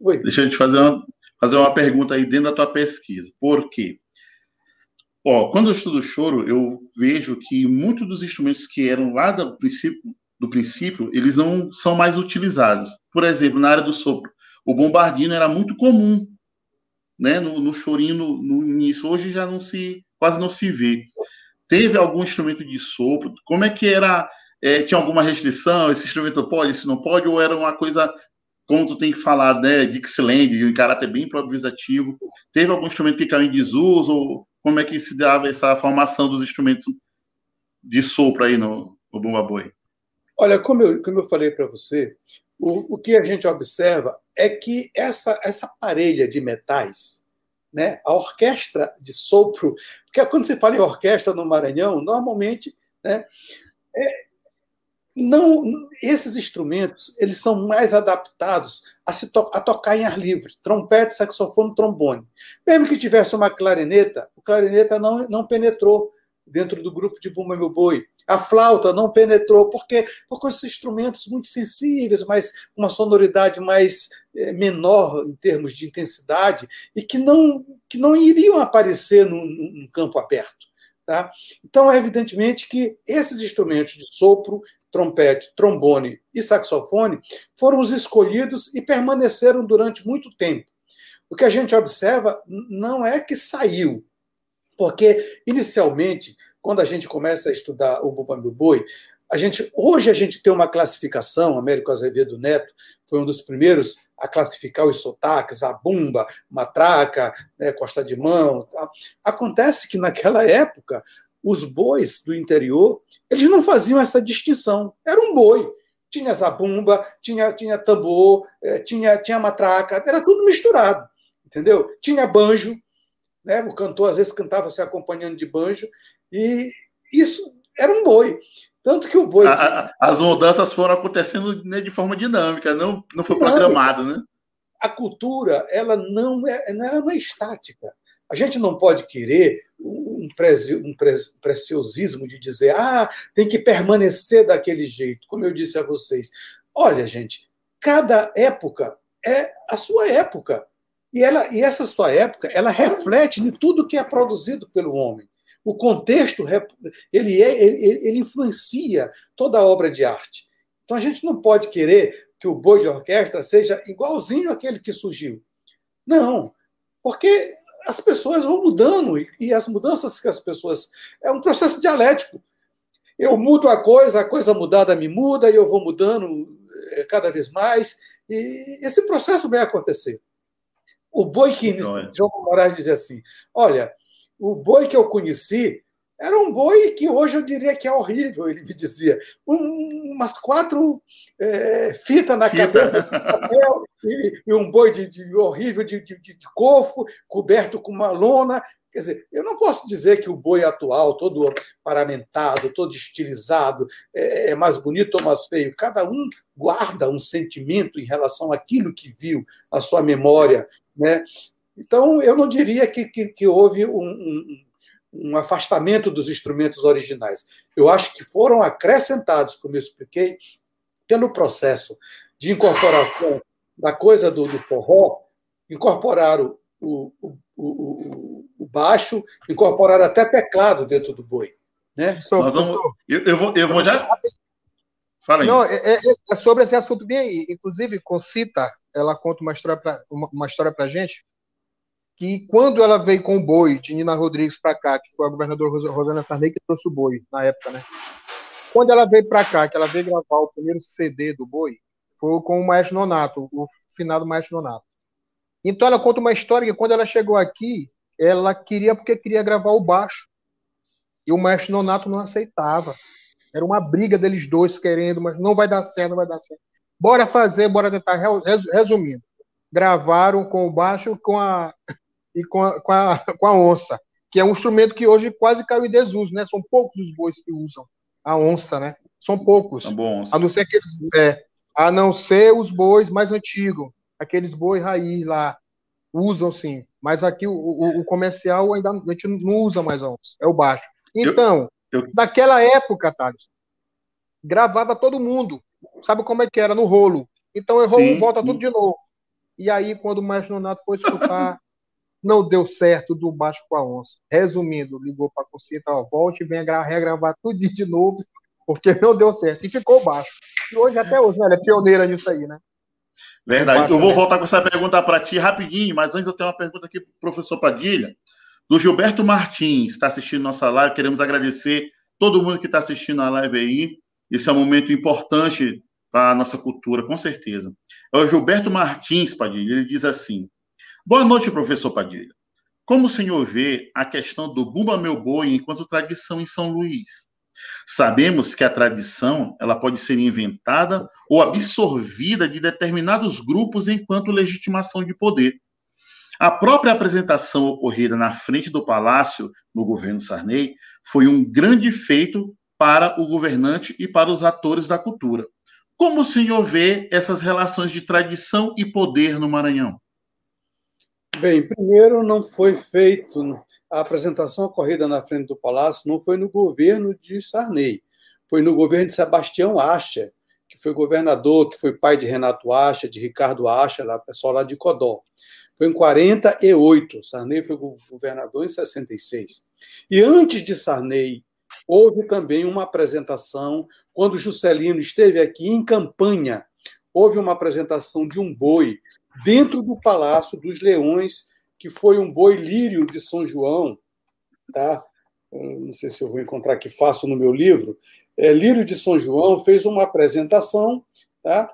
Oi. deixa eu te fazer uma, fazer uma pergunta aí dentro da tua pesquisa. Por quê? Ó, quando eu estudo choro, eu vejo que muitos dos instrumentos que eram lá do princípio, do princípio, eles não são mais utilizados. Por exemplo, na área do sopro, o bombardino era muito comum, né, no, no chorinho no, no, início. Hoje já não se, quase não se vê. Teve algum instrumento de sopro? Como é que era? É, tinha alguma restrição? Esse instrumento pode, esse não pode? Ou era uma coisa, como tu tem que falar, né, Dixieland, em caráter bem improvisativo? Teve algum instrumento que caiu em desuso? Ou como é que se dava essa formação dos instrumentos de sopro aí no, no Bumba Boi? Olha, como eu, como eu falei para você, o, o que a gente observa é que essa, essa parelha de metais, né, a orquestra de sopro, porque quando você fala em orquestra no Maranhão, normalmente né, é, não, esses instrumentos eles são mais adaptados a, se to a tocar em ar livre, trompete, saxofone, trombone. Mesmo que tivesse uma clarineta, o clarineta não, não penetrou dentro do grupo de Bumba Meu Boi. A flauta não penetrou, porque porque esses instrumentos muito sensíveis, mas uma sonoridade mais é, menor em termos de intensidade e que não que não iriam aparecer num, num campo aberto. Tá? Então, é evidentemente que esses instrumentos de sopro, trompete, trombone e saxofone foram os escolhidos e permaneceram durante muito tempo. O que a gente observa não é que saiu, porque inicialmente, quando a gente começa a estudar o Bumba Boi, a gente, hoje a gente tem uma classificação, Américo Azevedo Neto foi um dos primeiros a classificar os sotaques, a bumba, matraca, né, costa de mão. Tá? Acontece que naquela época os bois do interior, eles não faziam essa distinção. Era um boi. Tinha zabumba, tinha, tinha tambor, eh, tinha, tinha matraca, era tudo misturado, entendeu? Tinha banjo, né? o cantor às vezes cantava se acompanhando de banjo, e isso era um boi. Tanto que o boi. A, as mudanças foram acontecendo né, de forma dinâmica, não, não foi programado, né? A cultura, ela não é, ela não é estática. A gente não pode querer um, prezi, um preciosismo de dizer, ah, tem que permanecer daquele jeito, como eu disse a vocês. Olha, gente, cada época é a sua época. E, ela, e essa sua época, ela reflete em tudo que é produzido pelo homem. O contexto, ele, é, ele, ele influencia toda a obra de arte. Então a gente não pode querer que o boi de orquestra seja igualzinho àquele que surgiu. Não, porque as pessoas vão mudando e as mudanças que as pessoas. É um processo dialético. Eu mudo a coisa, a coisa mudada me muda e eu vou mudando eh, cada vez mais. E esse processo vai acontecer. O boi que João Moraes dizia assim: olha, o boi que eu conheci era um boi que hoje eu diria que é horrível, ele me dizia. Um, umas quatro é, fitas na Fita. cabeça e, e, um boi de, de horrível de, de, de, cofo, coberto com uma lona. Quer dizer, eu não posso dizer que o boi atual, todo paramentado, todo estilizado, é, é mais bonito ou mais feio. Cada um guarda um sentimento em relação àquilo que viu, a sua memória. Né? Então, eu não diria que, que, que houve um, um um afastamento dos instrumentos originais. Eu acho que foram acrescentados, como eu expliquei, pelo processo de incorporação da coisa do, do forró, incorporaram o, o, o, o, baixo, incorporaram até teclado dentro do boi. Né? Nós vamos, eu, eu, vou, eu vou já. Fala aí. Não, é, é, é sobre esse assunto bem aí. Inclusive, Concita, ela conta uma história para uma, uma história para gente que quando ela veio com o boi de Nina Rodrigues para cá, que foi a governadora Rosana Sarney que trouxe o boi na época, né? Quando ela veio para cá, que ela veio gravar o primeiro CD do boi, foi com o Maestro Nonato, o finado Maestro Nonato. Então ela conta uma história que quando ela chegou aqui, ela queria porque queria gravar o baixo. E o Maestro Nonato não aceitava. Era uma briga deles dois querendo, mas não vai dar certo, não vai dar certo. Bora fazer, bora tentar. Resumindo, gravaram com o baixo com a e com a, com a, com a onça, que é um instrumento que hoje quase caiu em desuso, né? São poucos os bois que usam a onça, né? São poucos. Tá bom, a não ser aqueles, é, a não ser os bois mais antigos, aqueles bois raiz lá, usam sim. Mas aqui o, o, o, comercial ainda a gente não usa mais a onça, é o baixo. Então, eu, eu... naquela época, Thales, gravava todo mundo. Sabe como é que era? No rolo. Então errou, sim, volta sim. tudo de novo. E aí, quando o Maestro Nonato foi escutar não deu certo do baixo com a onça. Resumindo, ligou para a Concita, ó, volte e venha regravar tudo de novo, porque não deu certo. E ficou baixo. E hoje, até hoje, né, ela é pioneira nisso aí, né? Verdade. Eu vou voltar com essa pergunta para ti rapidinho, mas antes eu tenho uma pergunta aqui para o professor Padilha, do Gilberto Martins, está assistindo nossa live. Queremos agradecer todo mundo que está assistindo a live aí. Esse é um momento importante para a nossa cultura, com certeza. É o Gilberto Martins, Padilha, ele diz assim: Boa noite, professor Padilha. Como o senhor vê a questão do Bumba Meu Boi enquanto tradição em São Luís? Sabemos que a tradição ela pode ser inventada ou absorvida de determinados grupos enquanto legitimação de poder. A própria apresentação ocorrida na frente do palácio no governo Sarney foi um grande feito para o governante e para os atores da cultura. Como o senhor vê essas relações de tradição e poder no Maranhão? Bem, primeiro não foi feito a apresentação ocorrida na frente do palácio não foi no governo de Sarney, foi no governo de Sebastião Acha, que foi governador, que foi pai de Renato Acha, de Ricardo Acha, lá pessoal lá de Codó. Foi em 48, Sarney foi governador em 66. E antes de Sarney, houve também uma apresentação quando Juscelino esteve aqui em campanha, houve uma apresentação de um boi dentro do Palácio dos Leões, que foi um boi lírio de São João, tá? não sei se eu vou encontrar aqui, faço no meu livro. É, lírio de São João fez uma apresentação tá?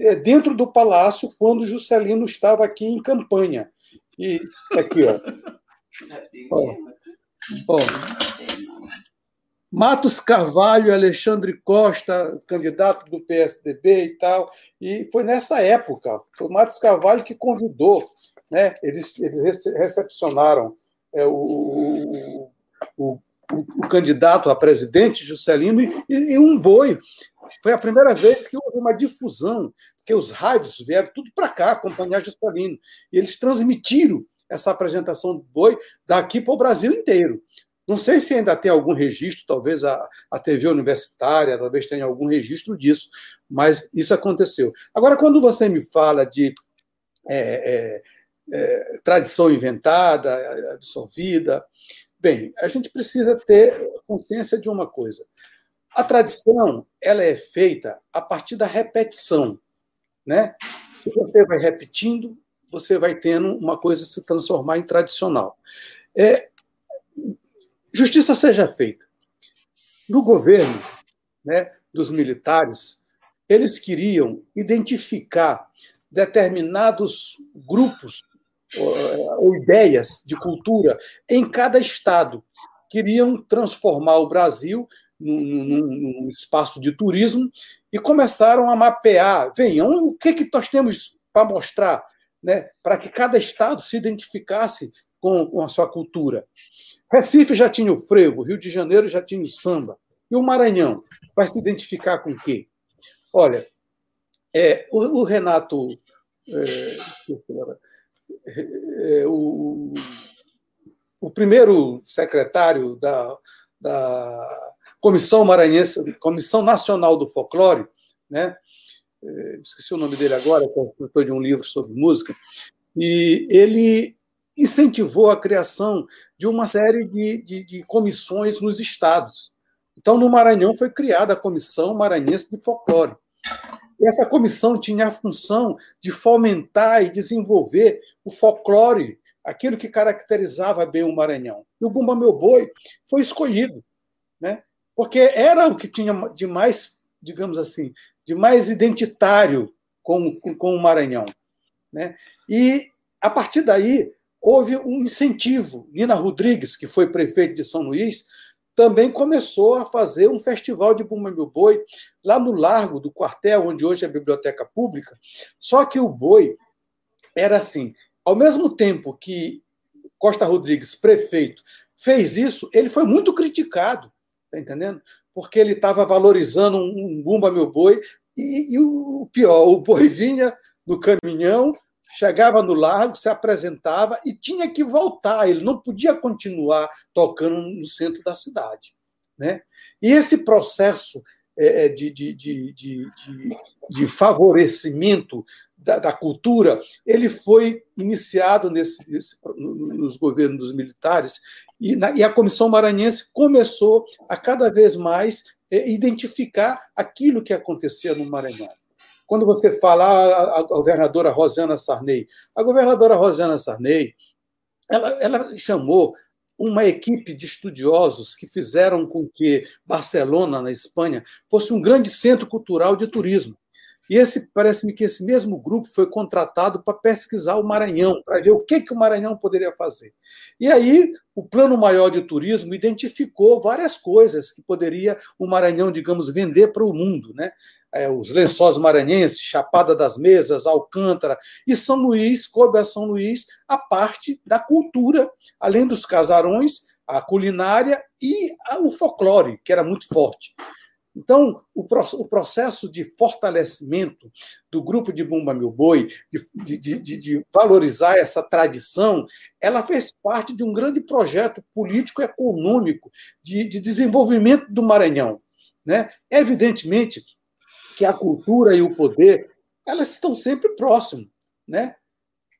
É, dentro do palácio quando Juscelino estava aqui em campanha. E aqui, ó. ó, ó Matos Carvalho, Alexandre Costa, candidato do PSDB e tal. E foi nessa época, foi Matos Carvalho que convidou, né? eles, eles recepcionaram é, o, o, o, o, candidato a presidente, Juscelino, e, e, um boi. Foi a primeira vez que houve uma difusão, porque os rádios vieram tudo para cá acompanhar Juscelino. E eles transmitiram essa apresentação do boi daqui para o Brasil inteiro. Não sei se ainda tem algum registro, talvez a, a TV universitária, talvez tenha algum registro disso, mas isso aconteceu. Agora, quando você me fala de é, é, é, tradição inventada, absorvida, bem, a gente precisa ter consciência de uma coisa. A tradição ela é feita a partir da repetição, né? Se você vai repetindo, você vai tendo uma coisa se transformar em tradicional. É, justiça seja feita. No governo né, dos militares, eles queriam identificar determinados grupos ou, ou ideias de cultura em cada estado. Queriam transformar o Brasil num, num, num, espaço de turismo e começaram a mapear. Venham, o que, que nós temos para mostrar, né, para que cada estado se identificasse com, com a sua cultura. Recife já tinha o frevo, Rio de Janeiro já tinha o samba. E o Maranhão vai se identificar com o quê? Olha, é, o, o Renato. É, é, o, o primeiro secretário da, da Comissão Maranhense, Comissão Nacional do Folclore, né? É, esqueci o nome dele agora, que é autor de um livro sobre música, e ele incentivou a criação de uma série de, de, de, comissões nos estados. Então, no Maranhão foi criada a Comissão Maranhense de Folclore. E essa comissão tinha a função de fomentar e desenvolver o folclore, aquilo que caracterizava bem o Maranhão. E o Bumba Meu Boi foi escolhido, né? porque era o que tinha de mais, digamos assim, de mais identitário com, com, com o Maranhão. Né? E, a partir daí, houve um incentivo. Nina Rodrigues, que foi prefeito de São Luís, também começou a fazer um festival de Bumba Meu Boi lá no Largo do Quartel, onde hoje é a Biblioteca Pública. Só que o boi era assim, ao mesmo tempo que Costa Rodrigues, prefeito, fez isso, ele foi muito criticado, tá entendendo? Porque ele estava valorizando um Bumba Meu Boi e, e o pior, o boi vinha no caminhão chegava no largo, se apresentava e tinha que voltar, ele não podia continuar tocando no centro da cidade. Né? E esse processo é, de, de, de, de, de favorecimento da, cultura, ele foi iniciado nesse, nos governos militares e, e, a Comissão Maranhense começou a cada vez mais é, identificar aquilo que acontecia no Maranhão. Quando você fala a, a governadora Rosana Sarney, a governadora Rosana Sarney, ela, ela chamou uma equipe de estudiosos que fizeram com que Barcelona, na Espanha, fosse um grande centro cultural de turismo. E esse parece-me que esse mesmo grupo foi contratado para pesquisar o Maranhão, para ver o que, que o Maranhão poderia fazer. E aí o Plano Maior de Turismo identificou várias coisas que poderia o Maranhão, digamos, vender para o mundo, né? É, os lençóis maranhenses, Chapada das Mesas, Alcântara e São Luís, coube a São Luís a parte da cultura, além dos casarões, a culinária e o folclore, que era muito forte. Então, o, processo de fortalecimento do grupo de Bumba Meu Boi, de, de, de, de, valorizar essa tradição, ela fez parte de um grande projeto político-econômico de, desenvolvimento do Maranhão. Né? Evidentemente que a cultura e o poder elas estão sempre próximos. Né?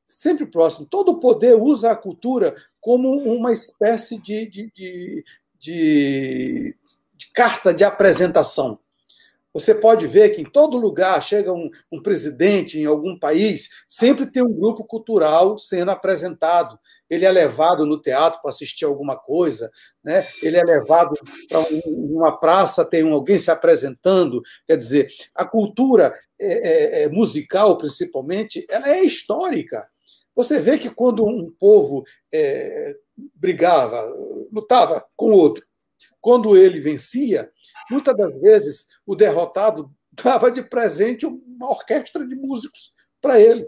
Sempre próximo. Todo poder usa a cultura como uma espécie de, de, de, de de carta de apresentação. Você pode ver que em todo lugar chega um, um, presidente em algum país, sempre tem um grupo cultural sendo apresentado. Ele é levado no teatro para assistir alguma coisa, né? ele é levado para um, uma praça, tem alguém se apresentando. Quer dizer, a cultura é, é, é musical, principalmente, ela é histórica. Você vê que quando um povo é, brigava, lutava com outro, quando ele vencia, muitas das vezes o derrotado dava de presente uma orquestra de músicos para ele.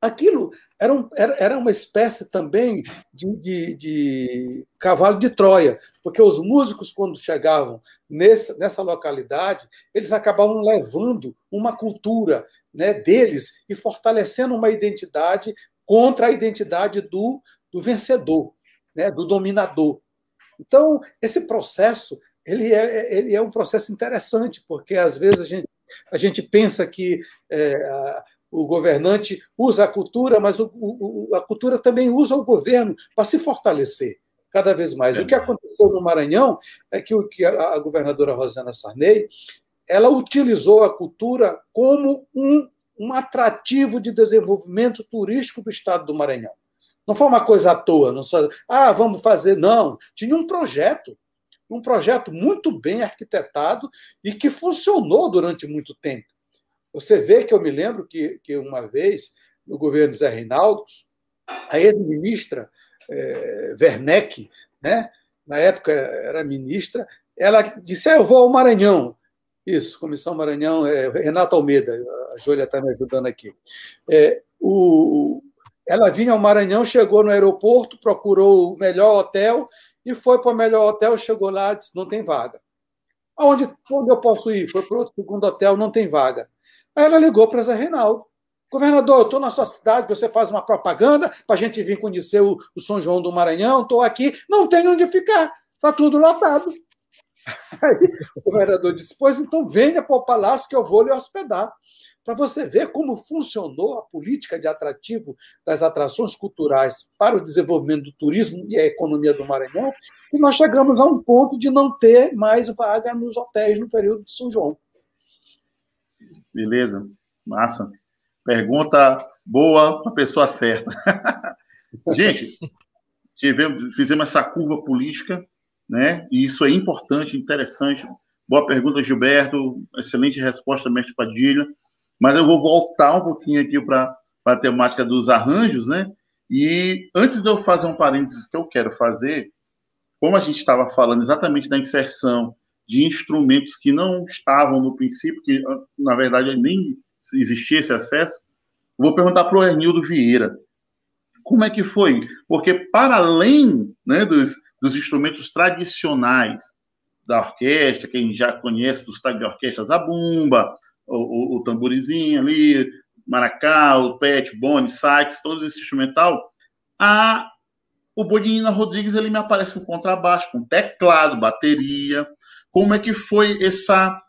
Aquilo era, um, era, era, uma espécie também de, de, de, cavalo de Troia, porque os músicos, quando chegavam nessa, nessa localidade, eles acabavam levando uma cultura né, deles e fortalecendo uma identidade contra a identidade do, do vencedor, né, do dominador. Então, esse processo ele é, ele é um processo interessante, porque às vezes a gente, a gente pensa que é, a, o governante usa a cultura, mas o, o, a cultura também usa o governo para se fortalecer cada vez mais. É. O que aconteceu no Maranhão é que, o, que a, a governadora Rosana Sarney ela utilizou a cultura como um, um atrativo de desenvolvimento turístico do estado do Maranhão. Não foi uma coisa à toa, não só, ah, vamos fazer. Não, tinha um projeto, um projeto muito bem arquitetado e que funcionou durante muito tempo. Você vê que eu me lembro que, que uma vez, no governo Zé Reinaldo, a ex-ministra é, Werneck, né, na época era ministra, ela disse: ah, Eu vou ao Maranhão. Isso, Comissão Maranhão, é, Renato Almeida, a Júlia está me ajudando aqui. É, o, ela vinha ao Maranhão, chegou no aeroporto, procurou o melhor hotel e foi para o melhor hotel, chegou lá disse: não tem vaga. Aonde, onde eu posso ir? Foi para outro segundo hotel, não tem vaga. Aí ela ligou para Zé Reinaldo. Governador, eu estou na sua cidade, você faz uma propaganda para a gente vir conhecer o, o São João do Maranhão, estou aqui, não tem onde ficar, está tudo lotado. Aí o governador disse: Pois então venha para o palácio que eu vou lhe hospedar para você ver como funcionou a política de atrativo das atrações culturais para o desenvolvimento do turismo e a economia do Maranhão, e nós chegamos a um ponto de não ter mais vaga nos hotéis no período de São João. Beleza, massa. Pergunta boa para a pessoa certa. Gente, tivemos, fizemos essa curva política, né? E isso é importante, interessante. Boa pergunta, Gilberto. Excelente resposta, mestre Padilha. Mas eu vou voltar um pouquinho aqui para a temática dos arranjos, né? E antes de eu fazer um parênteses que eu quero fazer, como a gente estava falando exatamente da inserção de instrumentos que não estavam no princípio, que na verdade nem existia esse acesso, vou perguntar para o Ernildo Vieira. Como é que foi? Porque para além né, dos, dos instrumentos tradicionais da orquestra, quem já conhece dos de orquestras, a bumba, o, o, tamborizinho ali, maracá, o pet, bone, sax, todo esse instrumental, a, o Bodinina Rodrigues ele me aparece com contrabaixo, com teclado, bateria. Como é que foi essa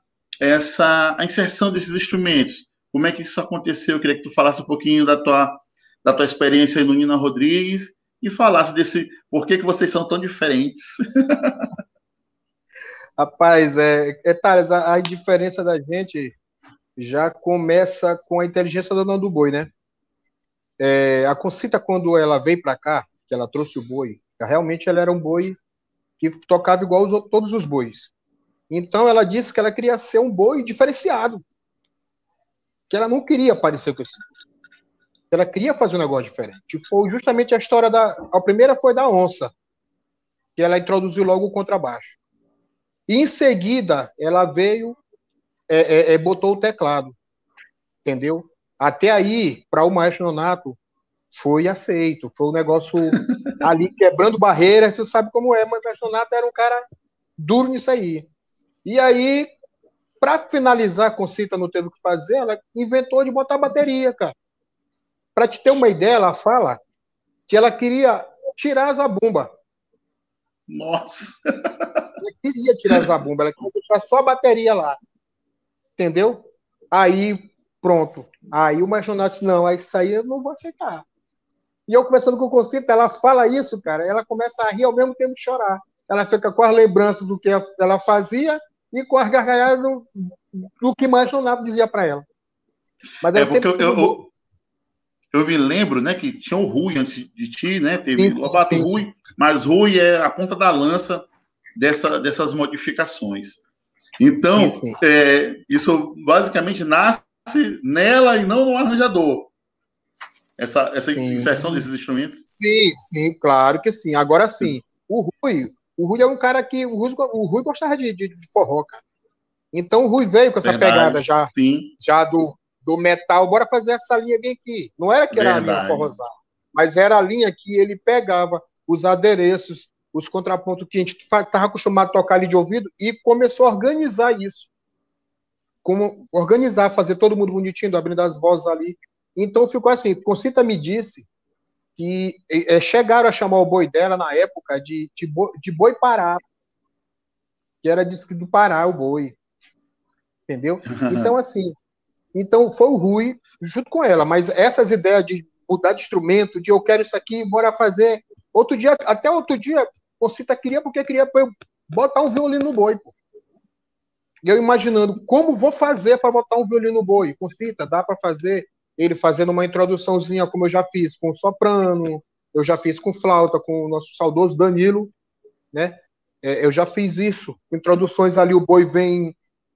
essa a inserção desses instrumentos? como é que isso aconteceu? Eu queria que tu falasse um pouquinho da tua, da tua experiência no Nina Rodrigues e falasse desse por que, que vocês são tão diferentes. Rapaz, é, é Thales, a, a, diferença da gente já começa com a inteligência da dona do boi, né? É, a Concita, quando ela veio para cá, que ela trouxe o boi, realmente ela era um boi que tocava igual os, todos os bois. Então ela disse que ela queria ser um boi diferenciado. Que ela não queria parecer com esse. Ela queria fazer um negócio diferente. Foi justamente a história da. A primeira foi da onça, que ela introduziu logo o contrabaixo. Em seguida, ela veio, é, é, é, botou o teclado. Entendeu? Até aí, para o Maestro Nonato, foi aceito. Foi um negócio ali quebrando barreiras. Tu sabe como é, mas o Maestro Nonato era um cara duro nisso aí. E aí, para finalizar, a Concita não teve o que fazer, ela inventou de botar bateria, cara. Para te ter uma ideia, ela fala que ela queria tirar a zabumba. Nossa! Ela queria tirar a zabumba, ela queria deixar só a bateria lá. Entendeu? Aí, pronto. Aí o Machonato disse, não, isso aí eu não vou aceitar. E eu conversando com o Concita, ela fala isso, cara, ela começa a rir ao mesmo tempo de chorar. Ela fica com as lembranças do que ela fazia e com as gargalhadas do, do que mais Leonardo dizia para ela. Mas é porque eu, eu, eu, me lembro, né, que tinha o Rui antes de ti, né? Teve sim, o Lobato sim, Rui, sim. mas Rui é a ponta da lança dessa, dessas modificações. Então, é, isso basicamente nasce nela e não no arranjador. Essa, essa inserção desses instrumentos? Sim, sim, claro que sim. Agora sim, o Rui, o Rui é um cara que. O Rui, o Rui gostava de, de, de forró, cara. Então o Rui veio com essa Verdade, pegada já, sim. já do, do metal. Bora fazer essa linha bem aqui. Não era que era Verdade. a linha forrosada, mas era a linha que ele pegava os adereços, os contrapontos que a gente estava acostumado a tocar ali de ouvido e começou a organizar isso. Como organizar, fazer todo mundo bonitinho, abrindo as vozes ali. Então ficou assim. Concita me disse que é, chegaram a chamar o boi dela na época de, de, boi, de boi Pará, que era do Pará o boi, entendeu? Então, assim, então foi o Rui junto com ela, mas essas ideias de mudar de instrumento, de eu quero isso aqui, bora fazer. Outro dia, até outro dia, Cita queria porque queria botar um violino no boi, pô. E eu imaginando como vou fazer para botar um violino no boi. Concita, dá para fazer? ele fazendo uma introduçãozinha, como eu já fiz com soprano, eu já fiz com flauta, com o nosso saudoso Danilo, né? É, eu já fiz isso, introduções ali, o boi vem,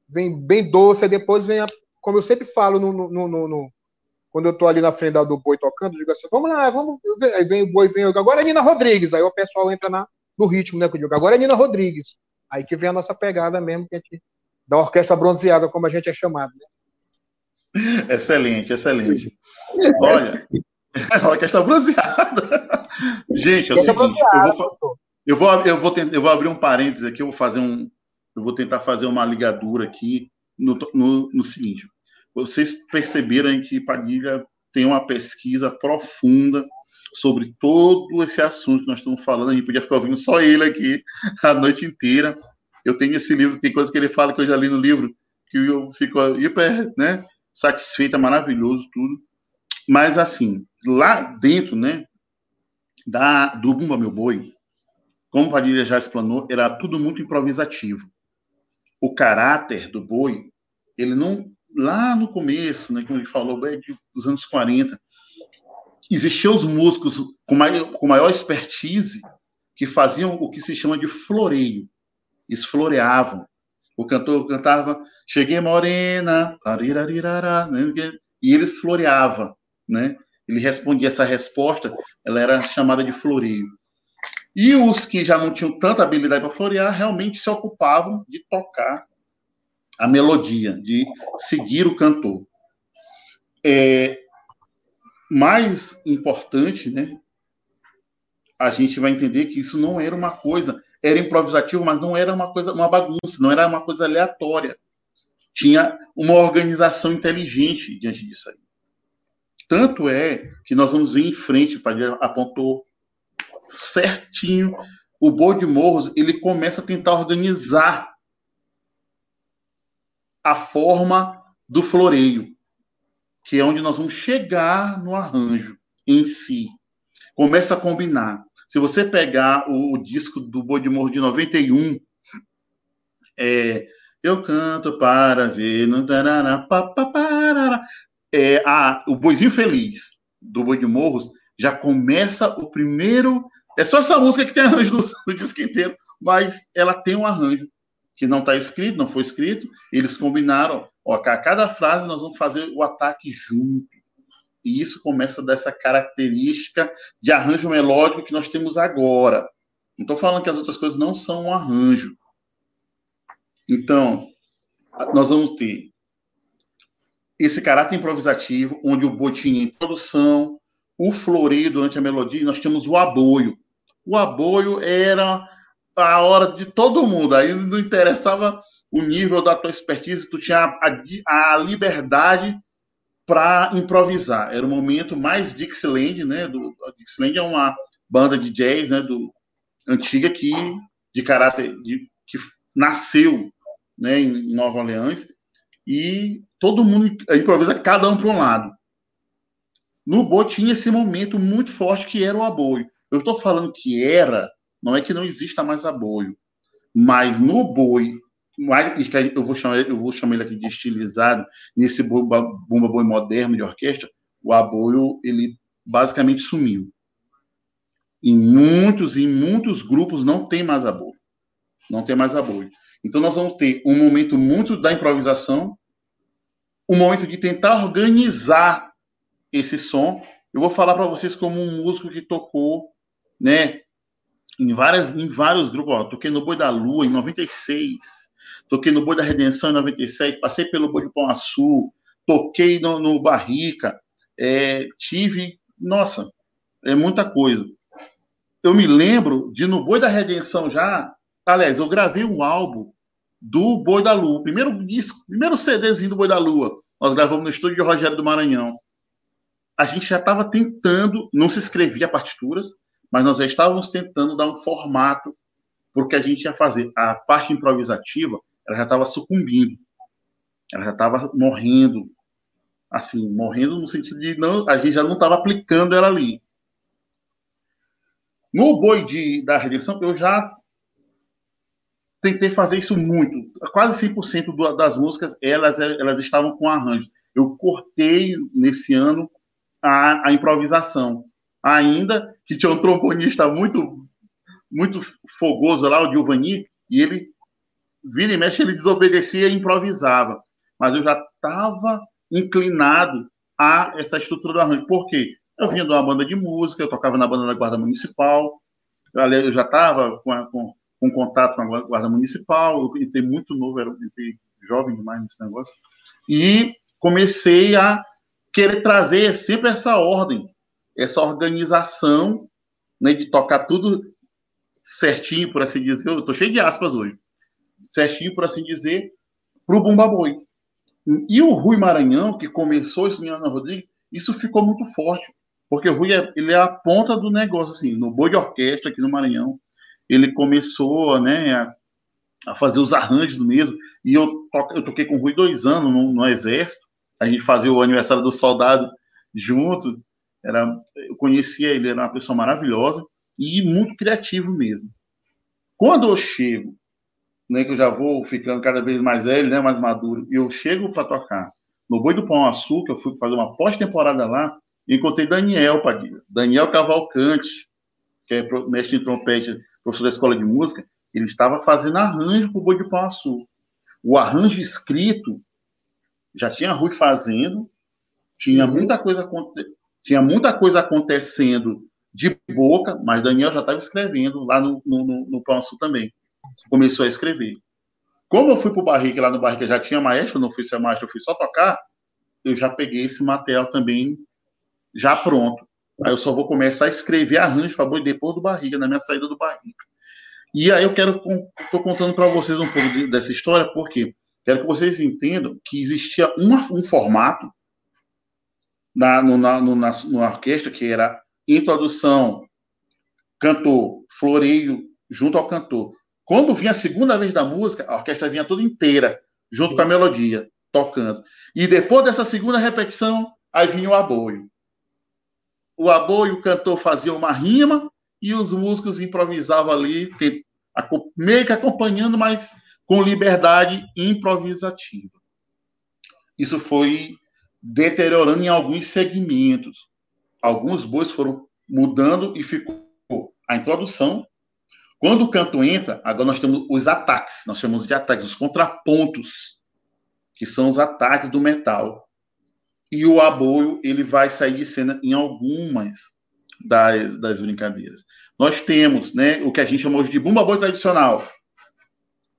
vem bem doce, depois vem, a, como eu sempre falo no, no, no, no quando eu tô ali na frente do boi tocando, eu digo assim, vamos lá, vamos, aí vem o boi, vem, agora é Nina Rodrigues, aí o pessoal entra na, no ritmo, né, que eu digo, agora é Nina Rodrigues, aí que vem a nossa pegada mesmo, que a gente, da orquestra bronzeada, como a gente é chamado, né? Excelente, excelente. Olha, a orquestra bronzeada. Gente, é o seguinte, eu vou, eu, vou, eu, vou tentar, eu vou abrir um parênteses aqui, eu vou fazer um. Eu vou tentar fazer uma ligadura aqui no, no, no seguinte. Vocês perceberam que Padilha tem uma pesquisa profunda sobre todo esse assunto que nós estamos falando. A gente podia ficar ouvindo só ele aqui a noite inteira. Eu tenho esse livro, tem coisa que ele fala que eu já li no livro, que eu fico hiper, né? satisfeita, maravilhoso, tudo. Mas, assim, lá dentro, né, da, do Bumba Meu Boi, como o Padilha já explanou, era tudo muito improvisativo. O caráter do boi, ele não. Lá no começo, né, como ele falou, é dos anos 40, existiam os músicos com maior, com maior expertise que faziam o que se chama de floreio. Eles floreavam. O cantor cantava Cheguei Morena, né? e ele floreava, né? Ele respondia essa resposta, ela era chamada de floreio. E os que já não tinham tanta habilidade para florear realmente se ocupavam de tocar a melodia, de seguir o cantor. É, mais importante, né? A gente vai entender que isso não era uma coisa era improvisativo, mas não era uma coisa, uma bagunça, não era uma coisa aleatória. Tinha uma organização inteligente diante disso aí. Tanto é que nós vamos ver em frente, para apontou certinho, o Boi de Morros, ele começa a tentar organizar a forma do floreio. Que é onde nós vamos chegar no arranjo em si. Começa a combinar. Se você pegar o, o disco do Boi de Morro de 91, é, eu canto para ver no tarará. É, a, o Boizinho Feliz do Boi de Morros já começa o primeiro. É só essa música que tem arranjo no, no disco inteiro, mas ela tem um arranjo que não está escrito, não foi escrito. Eles combinaram, ó, a cada frase nós vamos fazer o ataque junto. E isso começa dessa característica de arranjo melódico que nós temos agora. Não estou falando que as outras coisas não são um arranjo. Então, nós vamos ter esse caráter improvisativo, onde o botinho é introdução, o floreio durante a melodia, nós temos o aboio. O aboio era a hora de todo mundo, aí não interessava o nível da tua expertise, tu tinha a, a liberdade para improvisar. Era o momento mais Dixieland, né? Do, Dixieland é uma banda de jazz, né? Do antiga que de caráter de, que nasceu, né? Em Nova Orleans e todo mundo improvisa cada um para um lado. No boi tinha esse momento muito forte que era o aboio. Eu estou falando que era, não é que não exista mais aboio, mas no boi eu vou chamar, eu vou chamar ele aqui de estilizado, nesse bomba, bomba boi moderno de orquestra, o aboio, ele basicamente sumiu. Em muitos, em muitos grupos não tem mais aboio. Não tem mais aboio. Então nós vamos ter um momento muito da improvisação, um momento de tentar organizar esse som. Eu vou falar para vocês como um músico que tocou, né, em várias em vários grupos, ó, toquei no Boi da Lua em 96, toquei no Boi da Redenção em 97, passei pelo Boi de Pão Açul, toquei no, no Barrica, é, tive, nossa, é muita coisa. Eu me lembro de no Boi da Redenção já, aliás, eu gravei um álbum do Boi da Lua, primeiro disco, primeiro CDzinho do Boi da Lua. Nós gravamos no estúdio de Rogério do Maranhão. A gente já estava tentando, não se escrevia partituras, mas nós já estávamos tentando dar um formato para o que a gente ia fazer. A parte improvisativa ela já estava sucumbindo, ela já estava morrendo, assim, morrendo no sentido de não, a gente já não estava aplicando ela ali. No boi de, da redenção, eu já tentei fazer isso muito. Quase 100% das músicas, elas, elas estavam com arranjo. Eu cortei nesse ano a, a improvisação. Ainda que tinha um trombonista muito muito fogoso lá, o Giovanni, e ele vira e mexe, ele desobedecia e improvisava. Mas eu já estava inclinado a essa estrutura do arranjo. Por quê? Eu vinha de uma banda de música, eu tocava na banda da Guarda Municipal, eu já estava com, com, com, contato com a Guarda Municipal, eu entrei muito novo, era, entrei jovem demais nesse negócio, e comecei a querer trazer sempre essa ordem, essa organização né, de tocar tudo certinho, por assim dizer. Eu estou cheio de aspas hoje certinho, por assim dizer, para o Bumba Boi. E o Rui Maranhão, que começou isso em Ana Rodrigues, isso ficou muito forte, porque o Rui é, ele é a ponta do negócio, assim, no boi de orquestra aqui no Maranhão, ele começou, né, a, a fazer os arranjos mesmo, e eu, to, eu toquei com o Rui dois anos no, no, Exército, a gente fazia o aniversário do soldado junto, era, eu conhecia ele, era uma pessoa maravilhosa, e muito criativo mesmo. Quando eu chego né, que eu já vou ficando cada vez mais velho, né, mais maduro, e eu chego para tocar no Boi do Pão Açúcar, eu fui fazer uma pós-temporada lá, e encontrei Daniel Padilha, Daniel Cavalcante, que é mestre em trompete, professor da escola de música, ele estava fazendo arranjo para o Boi do Pão Açúcar. O arranjo escrito já tinha Rui fazendo, tinha uhum. muita coisa tinha muita coisa acontecendo de boca, mas Daniel já estava escrevendo lá no, no, no, no Pão Açúcar também começou a escrever. Como eu fui para o Barriga, lá no Barriga já tinha maestro, não fui ser maestro, eu fui só tocar, eu já peguei esse material também já pronto. Aí eu só vou começar a escrever arranjo para depois do Barriga, na minha saída do Barriga. E aí eu quero, estou contando para vocês um pouco dessa história, porque quero que vocês entendam que existia um, um formato na, no, na, no, na, no orquestra que era introdução, cantor, floreio junto ao cantor. Quando vinha a segunda vez da música, a orquestra vinha toda inteira, junto Sim. com a melodia. tocando. E depois dessa segunda repetição, aí vinha o aboio. O aboio, o cantor fazia uma rima e os músicos improvisavam ali, meio que acompanhando, mas com liberdade improvisativa. Isso foi deteriorando em alguns segmentos. Alguns bois foram mudando e ficou a introdução. Quando o canto entra, agora nós temos os ataques, nós chamamos de ataques, os contrapontos, que são os ataques do metal. E o aboio, ele vai sair de cena em algumas das, das brincadeiras. Nós temos, né, o que a gente chama hoje de bumba boi tradicional.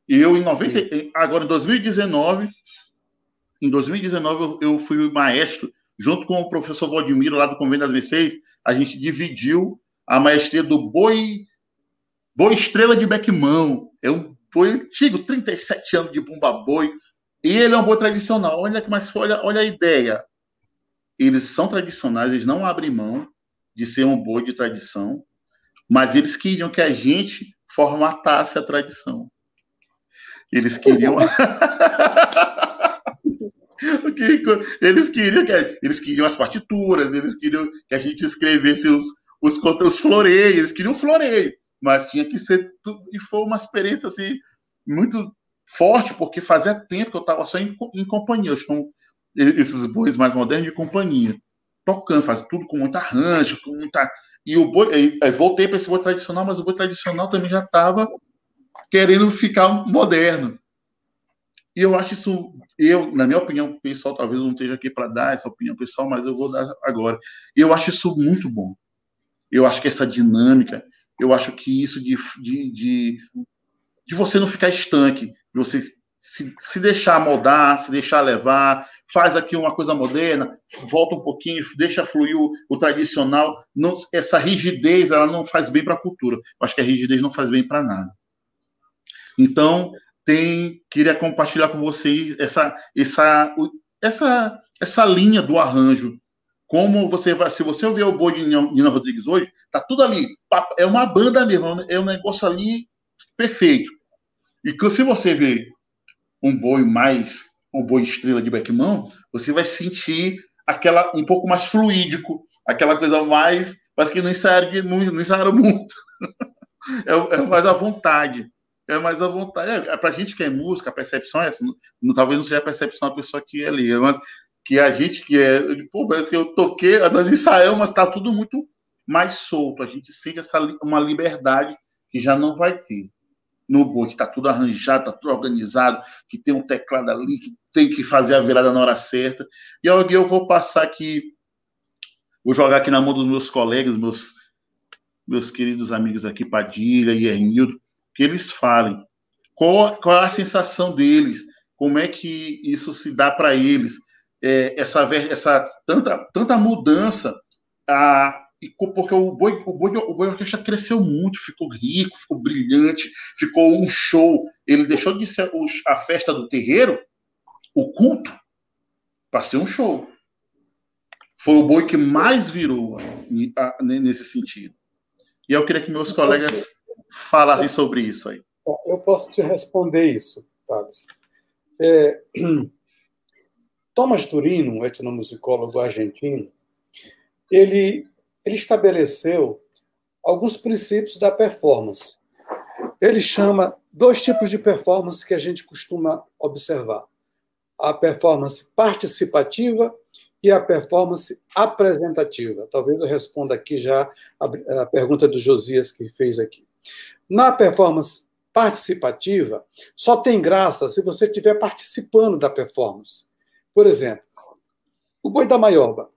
Eu, em 90, agora em 2019, em 2019 eu, fui maestro, junto com o professor Valdemiro, lá do Convênio das Mercedes, a gente dividiu a maestria do boi, boi estrela de Beckmão. É um boi antigo, 37 anos de bumba boi. E ele é um boi tradicional. Olha que mais olha, olha a ideia. Eles são tradicionais, eles não abrem mão de ser um boi de tradição, mas eles queriam que a gente formatasse a tradição. Eles queriam. eles queriam que eles queriam as partituras, eles queriam que a gente escrevesse os, os, os floreios, eles queriam floreio, mas tinha que ser tudo, e foi uma experiência assim muito forte, porque fazia tempo que eu estava só em, em companhia, com esses bois mais modernos de companhia, tocando, faz tudo com muito arranjo, com muita e o boi, aí, voltei para esse boi tradicional, mas o boi tradicional também já estava querendo ficar moderno. E eu acho isso, eu, na minha opinião pessoal, talvez não esteja aqui para dar essa opinião pessoal, mas eu vou dar agora. Eu acho isso muito bom. Eu acho que essa dinâmica, eu acho que isso de, de, de, de você não ficar estanque, de você se, se deixar moldar, se deixar levar, faz aqui uma coisa moderna, volta um pouquinho, deixa fluir o, o tradicional. Não, essa rigidez, ela não faz bem para a cultura. Eu acho que a rigidez não faz bem para nada. Então, tem, queria compartilhar com vocês essa, essa, essa, essa linha do arranjo. Como você vai, se você ouvir o boi de Nina Rodrigues hoje, tá tudo ali. É uma banda mesmo, é um negócio ali perfeito. E que se você vê um boi mais, um boi estrela de Beckman, você vai sentir aquela um pouco mais fluídico, aquela coisa mais, mas que não ensaiaram muito, não ensaiaram muito. é, é mais à vontade é mais à vontade. É, é para a gente que é música, a percepção é essa. Não, talvez não seja a percepção da pessoa que é ali, mas que a gente que é. Pô, parece que eu toquei, nós ensaiamos, mas está tudo muito mais solto. A gente sente essa uma liberdade que já não vai ter. No boi, que está tudo arranjado, está tudo organizado, que tem um teclado ali, que tem que fazer a virada na hora certa. E alguém eu vou passar aqui, vou jogar aqui na mão dos meus colegas, meus, meus queridos amigos aqui, Padilha e Hernildo, que eles falem. Qual, qual é a sensação deles? Como é que isso se dá para eles? É, essa, essa tanta, tanta mudança, a, porque o boi, o boi, o boi orquestra cresceu muito, ficou rico, ficou brilhante, ficou um show. Ele deixou de ser a festa do terreiro, o culto, para ser um show. Foi o boi que mais virou nesse sentido. E eu queria que meus colegas falassem sobre isso aí. Eu posso te responder isso, Thales. É, Thomas Turino, um etnomusicólogo argentino, ele, ele estabeleceu alguns princípios da performance. Ele chama dois tipos de performance que a gente costuma observar: a performance participativa e a performance apresentativa. Talvez eu responda aqui já a, a pergunta do Josias que fez aqui. Na performance participativa, só tem graça se você estiver participando da performance. Por exemplo, o Boi da Maioba.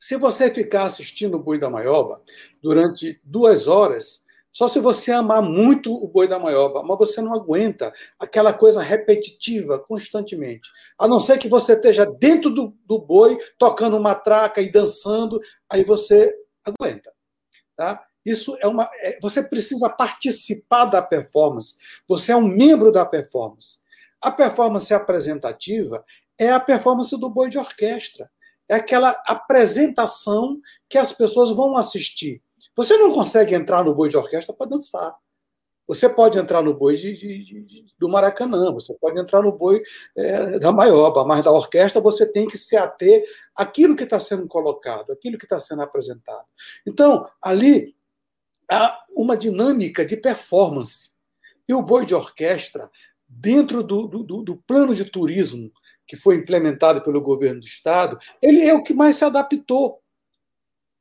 Se você ficar assistindo o Boi da Maioba durante duas horas, só se você amar muito o Boi da Maioba, mas você não aguenta aquela coisa repetitiva constantemente. A não ser que você esteja dentro do, do boi, tocando uma traca e dançando, aí você aguenta. Tá? Isso é uma. É, você precisa participar da performance. Você é um membro da performance. A performance apresentativa é a performance do boi de orquestra. É aquela apresentação que as pessoas vão assistir. Você não consegue entrar no boi de orquestra para dançar. Você pode entrar no boi de, de, de, do Maracanã, você pode entrar no boi é, da Maioba, mas da orquestra você tem que se ater àquilo que está sendo colocado, aquilo que está sendo apresentado. Então, ali há uma dinâmica de performance. E o boi de orquestra, dentro do, do, do plano de turismo que foi implementado pelo governo do Estado, ele é o que mais se adaptou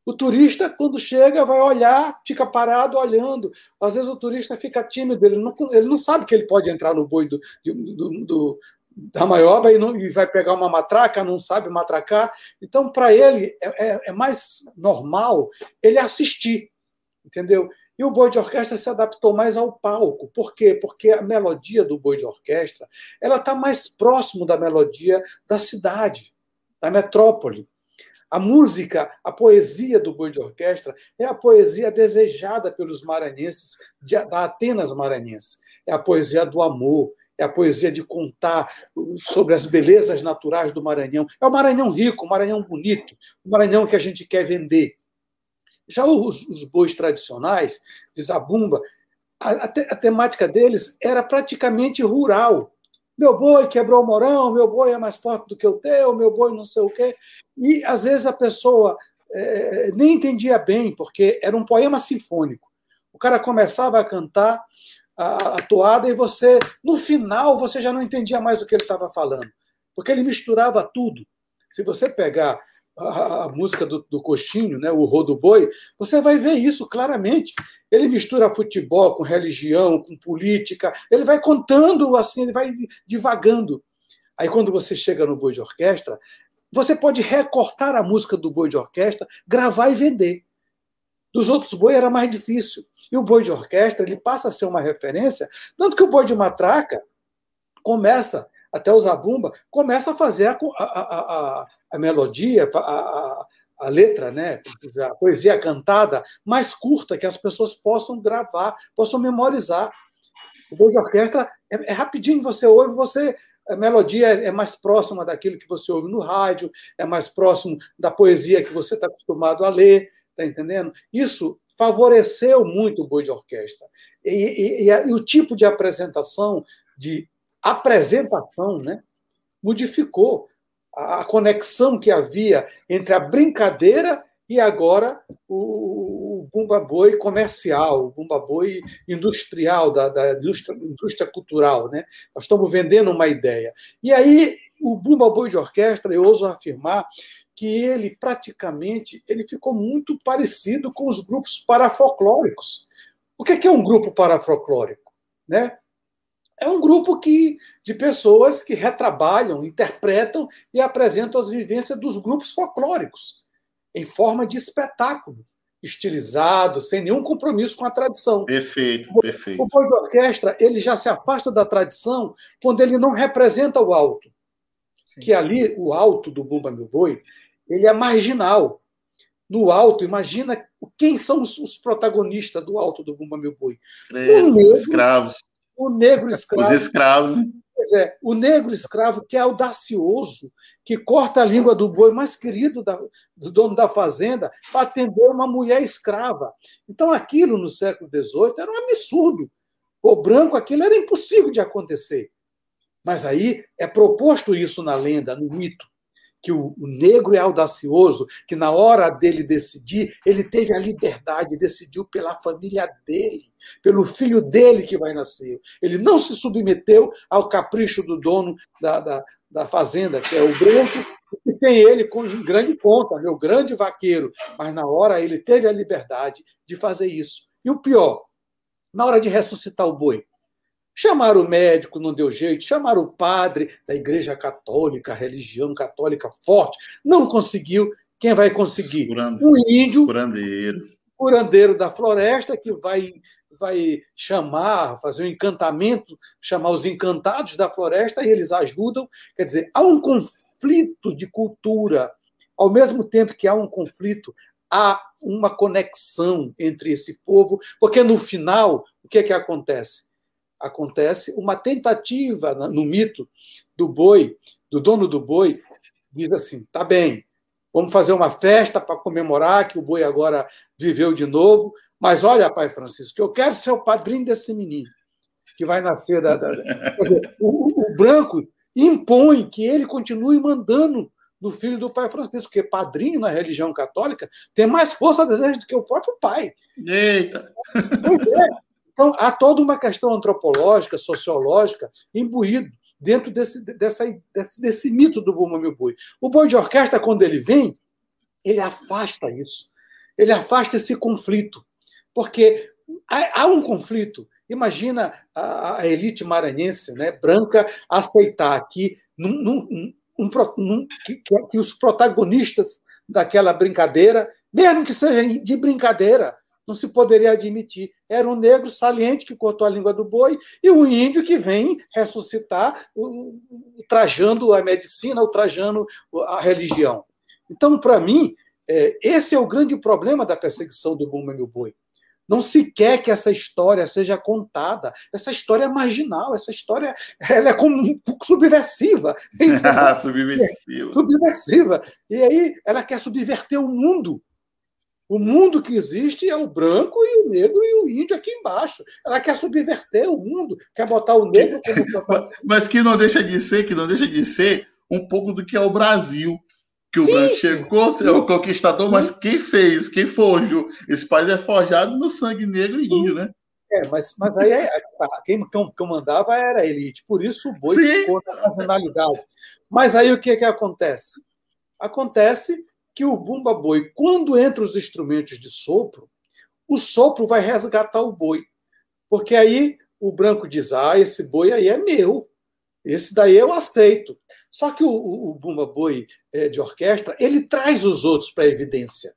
o turista, quando chega, vai olhar, fica parado olhando. Às vezes o turista fica tímido, ele não, ele não sabe que ele pode entrar no boi do, do, do da maioba e, não, e, vai pegar uma matraca, não sabe matracar. Então, para ele, é, é, é, mais normal ele assistir, entendeu? E o boi de orquestra se adaptou mais ao palco. Por quê? Porque a melodia do boi de orquestra ela está mais próximo da melodia da cidade, da metrópole. A música, a poesia do boi de orquestra é a poesia desejada pelos maranhenses, da Atenas maranhense. É a poesia do amor, é a poesia de contar sobre as belezas naturais do Maranhão. É o Maranhão rico, o Maranhão bonito, o Maranhão que a gente quer vender. Já os, os bois tradicionais, de Zabumba, a, a, te, a temática deles era praticamente rural meu boi quebrou o morão, meu boi é mais forte do que o teu, meu boi não sei o quê. E, às vezes, a pessoa é, nem entendia bem, porque era um poema sinfônico. O cara começava a cantar a, a toada e você, no final, você já não entendia mais o que ele estava falando, porque ele misturava tudo. Se você pegar a, música do, do Coxinho, né, o Rodo Boi, você vai ver isso claramente. Ele mistura futebol com religião, com política, ele vai contando assim, ele vai divagando. Aí quando você chega no boi de orquestra, você pode recortar a música do boi de orquestra, gravar e vender. Dos outros boi era mais difícil. E o boi de orquestra ele passa a ser uma referência, tanto que o boi de matraca começa, até o zabumba, começa a fazer a, a, a, a melodia, a, a, letra, né, a poesia cantada mais curta, que as pessoas possam gravar, possam memorizar. O boi de orquestra é, é rapidinho, você ouve, você a melodia é mais próxima daquilo que você ouve no rádio, é mais próximo da poesia que você está acostumado a ler, está entendendo? Isso favoreceu muito o boi de orquestra. E, e, e, e, o tipo de apresentação, de apresentação, né, modificou a conexão que havia entre a brincadeira e agora o, o Bumba Boi comercial, o Bumba Boi industrial, da, da indústria, indústria, cultural. Né? Nós estamos vendendo uma ideia. E aí, o Bumba Boi de orquestra, eu ouso afirmar que ele praticamente ele ficou muito parecido com os grupos parafolclóricos. O que é, é um grupo parafolclórico? Né? É um grupo que, de pessoas que retrabalham, interpretam e apresentam as vivências dos grupos folclóricos, em forma de espetáculo, estilizado, sem nenhum compromisso com a tradição. Perfeito, perfeito. O boi de orquestra ele já se afasta da tradição quando ele não representa o alto. Sim. Que ali, o alto do Bumba Meu Boi, ele é marginal. No alto, imagina quem são os, protagonistas do alto do Bumba Meu Boi. Credo, escravos o negro escravo. Os escravos. Né? Pois é, o negro escravo que é audacioso, que corta a língua do boi mais querido da, do dono da fazenda para atender uma mulher escrava. Então, aquilo no século XVIII era um absurdo. O branco, aquilo era impossível de acontecer. Mas aí é proposto isso na lenda, no mito que o, o, negro é audacioso, que na hora dele decidir, ele teve a liberdade, decidiu pela família dele, pelo filho dele que vai nascer. Ele não se submeteu ao capricho do dono da, da, da fazenda, que é o branco, e tem ele com grande conta, meu grande vaqueiro. Mas na hora ele teve a liberdade de fazer isso. E o pior, na hora de ressuscitar o boi, Chamaram o médico, não deu jeito. Chamaram o padre da Igreja Católica, religião católica forte, não conseguiu. Quem vai conseguir? Um índio, curandeiro. curandeiro da floresta, que vai, vai chamar, fazer um encantamento, chamar os encantados da floresta, e eles ajudam. Quer dizer, há um conflito de cultura. Ao mesmo tempo que há um conflito, há uma conexão entre esse povo, porque no final, o que é que acontece? Acontece uma tentativa no mito do boi, do dono do boi, diz assim: tá bem, vamos fazer uma festa para comemorar que o boi agora viveu de novo, Mas olha, pai Francisco, eu quero ser o padrinho desse menino que vai nascer da. da... Dizer, o, o branco impõe que ele continue mandando no filho do pai Francisco, porque padrinho na religião católica tem mais força a desejo do que o próprio pai. Eita! Pois é. Então, há toda uma questão antropológica, sociológica, imbuído dentro desse, dessa, desse, desse mito do Bumba Meu Boi. O boi de orquestra, quando ele vem, ele afasta isso. Ele afasta esse conflito. Porque há, há um conflito. Imagina a, a, elite maranhense, né, branca, aceitar que num, num, um, um, que, que, os protagonistas daquela brincadeira, mesmo que seja de brincadeira, não se poderia admitir. Era um negro saliente que cortou a língua do boi e um índio que vem ressuscitar, trajando a medicina, ultrajando a religião. Então, para mim, é, esse é o grande problema da perseguição do Bumba Meu Boi. Não se quer que essa história seja contada. Essa história é marginal, essa história ela é como subversiva. subversiva. subversiva. E aí ela quer subverter o mundo. O mundo que existe é o branco e o negro e o índio aqui embaixo. Ela quer subverter o mundo, quer botar o negro como. Mas que não deixa de ser, que não deixa de ser um pouco do que é o Brasil que o Sim. branco chegou, ser o conquistador, mas quem fez, quem forjou? Esse país é forjado no sangue negro e índio, né? É, mas, mas aí é, quem, quem mandava era a elite, por isso o boi Sim. ficou na. Mas aí o que, que acontece? Acontece que o bumba boi, quando entra os instrumentos de sopro, o sopro vai resgatar o boi. Porque aí o branco diz: ah, esse boi aí é meu, esse daí eu aceito. Só que o, o Bumba Boi é, de orquestra, ele traz os outros para a evidência.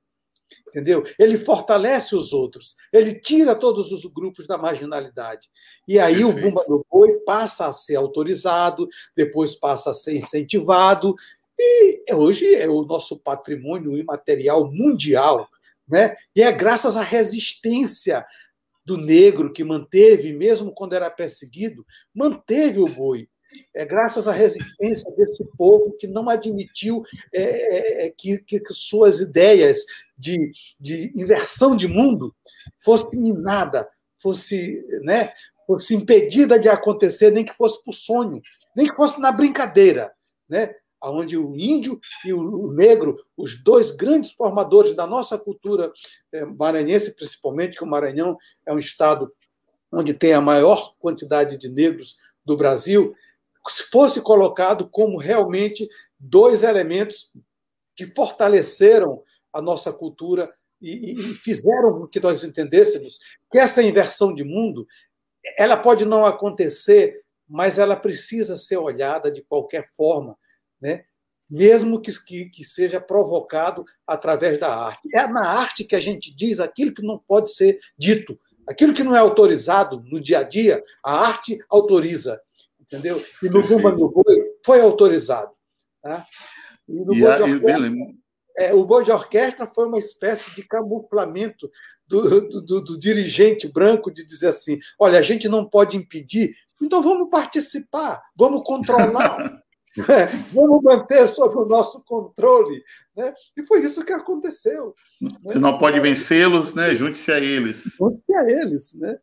Entendeu? Ele fortalece os outros, ele tira todos os grupos da marginalidade. E aí Perfeito. o Bumba do Boi passa a ser autorizado, depois passa a ser incentivado, e hoje é o nosso patrimônio imaterial mundial. Né? E é graças à resistência do negro que manteve, mesmo quando era perseguido, manteve o boi é graças à resistência desse povo que não admitiu é, é, é que, que, suas ideias de, de inversão de mundo fosse minada, fosse, né, fosse impedida de acontecer, nem que fosse por sonho, nem que fosse na brincadeira, né? Onde o índio e o negro, os dois grandes formadores da nossa cultura é, maranhense, principalmente, que o Maranhão é um estado onde tem a maior quantidade de negros do Brasil, fosse colocado como realmente dois elementos que fortaleceram a nossa cultura e, e fizeram com que nós entendêssemos que essa inversão de mundo ela pode não acontecer, mas ela precisa ser olhada de qualquer forma, né? mesmo que, que, que, seja provocado através da arte. É na arte que a gente diz aquilo que não pode ser dito, aquilo que não é autorizado no dia a dia, a arte autoriza entendeu? E no Bumba do Boi foi autorizado. Tá? E no Boi a, de orquestra, é, o Boi de Orquestra foi uma espécie de camuflamento do, do, do, do dirigente branco de dizer assim: olha, a gente não pode impedir, então vamos participar, vamos controlar. É, vamos manter sob o nosso controle. Né? E foi isso que aconteceu. Você né? não pode vencê-los, né? junte-se a eles. Junte-se a eles. Né?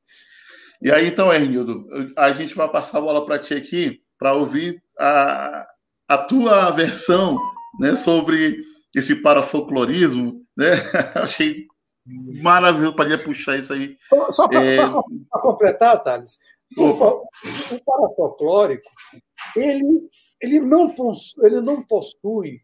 E aí, então, Hernildo, a gente vai passar a bola para ti aqui para ouvir a, a tua versão né, sobre esse parafolclorismo. Né? Achei maravilhoso, podia puxar isso aí. Só para é... completar, Thales, o, o parafolclórico, ele, ele, não, possui, ele não possui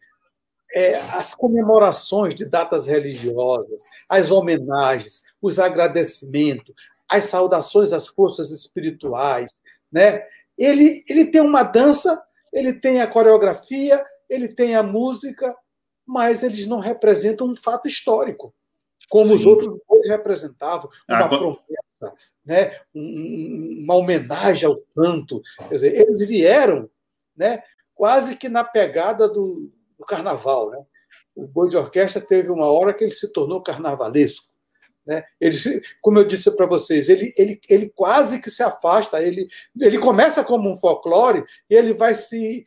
é, as comemorações de datas religiosas, as homenagens, os agradecimentos, as saudações às forças espirituais, né? Ele, ele tem uma dança, ele tem a coreografia, ele tem a música, mas eles não representam um fato histórico, como Sim. os outros dois representavam, uma ah, promessa, né? uma homenagem ao santo. Quer dizer, eles vieram né? quase que na pegada do, do carnaval. Né? O boi de orquestra teve uma hora que ele se tornou carnavalesco. Né? Ele, como eu disse para vocês, ele, ele, ele quase que se afasta, ele, ele começa como um folclore e ele vai se,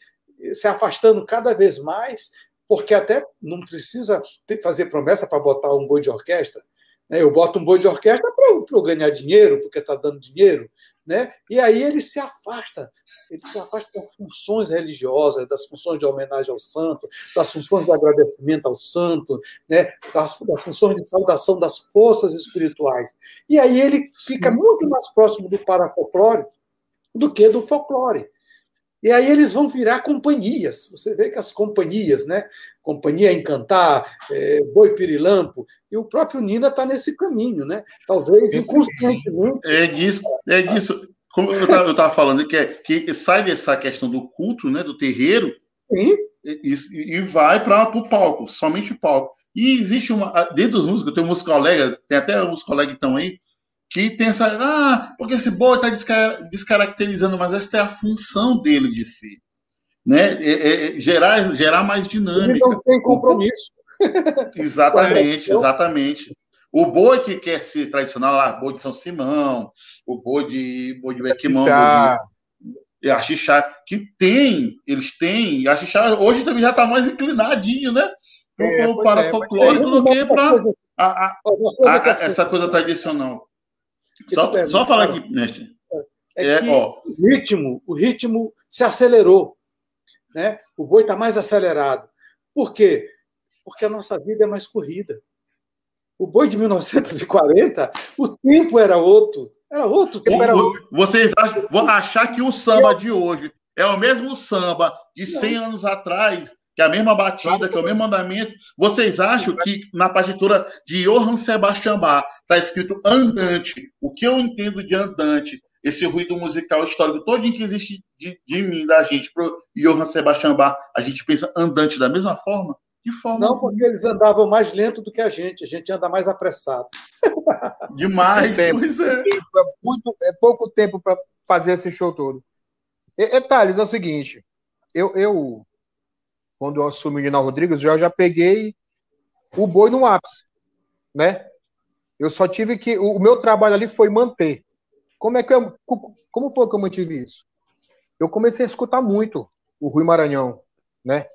se afastando cada vez mais, porque até não precisa fazer promessa para botar um boi de orquestra. né? Eu boto um boi de orquestra para eu ganhar dinheiro, porque está dando dinheiro. Né? E aí ele se afasta, ele se afasta das funções religiosas, das funções de homenagem ao santo, das funções de agradecimento ao santo, né? das, das funções de saudação das forças espirituais. E aí ele fica muito mais próximo do parafolclore do que do folclore. E aí eles vão virar companhias. Você vê que as companhias, né? Companhia Encantar, é, Boi Pirilampo, e o próprio Nina está nesse caminho, né? Talvez inconscientemente. É disso, é disso. Como eu estava falando, que, é, que sai dessa questão do culto, né? Do terreiro, Sim. E, e vai para o palco, somente o palco. E existe uma. Dentro dos músicos, eu tenho uns colegas, tem até uns colegas que estão aí, que tem essa. Ah, porque esse boi está descaracterizando, mas essa é a função dele de si. Né? É, é, gerar, gerar mais dinâmica. Ele não tem compromisso. exatamente, exatamente. O boi que quer ser tradicional, lá, boi de São Simão, o boi de, boi de Bequimão, e a Xixá, que tem, eles têm, a Xixá hoje também já está mais inclinadinho, né? É, para é, folclórico do que para essa coisa tradicional. Só, só falar aqui, mestre. É, é ó. o ritmo, o ritmo se acelerou. Né? O boi está mais acelerado. Por quê? Porque a nossa vida é mais corrida. O boi de 1940, o tempo era outro. Era outro tempo. Era outro. Vocês acham, vão achar que o samba de hoje é o mesmo samba de 100 Não. anos atrás que é a mesma batida, que é o mesmo mandamento. Vocês acham que na partitura de Johann Sebastian Bach está escrito andante? O que eu entendo de andante? Esse ruído musical histórico todo que existe de, de mim, da gente, para Johann Sebastian Bach, a gente pensa andante da mesma forma? De forma Não, porque eles andavam mais lento do que a gente, a gente anda mais apressado. Demais, tempo, pois é. É, muito, é pouco tempo para fazer esse show todo. E, e Thales, é o seguinte, eu, eu quando eu assumi o Nina Rodrigues, eu já peguei o boi no ápice, né? Eu só tive que. O meu trabalho ali foi manter. Como é que eu, como foi que eu mantive isso? Eu comecei a escutar muito o Rui Maranhão, né?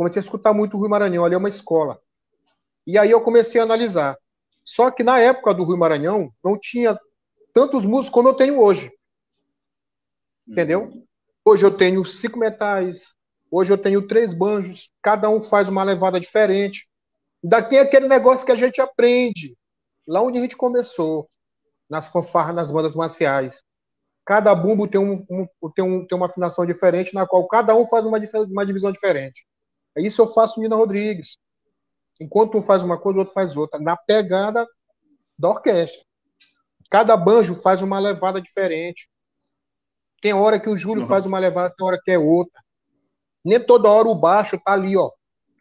Comecei a escutar muito o Rui Maranhão, ali é uma escola. E aí eu comecei a analisar. Só que na época do Rui Maranhão não tinha tantos músicos como eu tenho hoje. Entendeu? Hoje eu tenho cinco metais, Hoje eu tenho três banjos, cada um faz uma levada diferente. Ainda tem aquele negócio que a gente aprende, lá onde a gente começou, nas fanfarras, nas bandas marciais. Cada bumbo tem, um, um, tem, um, tem uma afinação diferente, na qual cada um faz uma, uma divisão diferente. É isso eu faço Nina Rodrigues. Enquanto um faz uma coisa, o outro faz outra, na pegada da orquestra. Cada banjo faz uma levada diferente. Tem hora que o Júlio uhum. faz uma levada, tem hora que é outra. Nem toda hora o baixo tá ali, ó.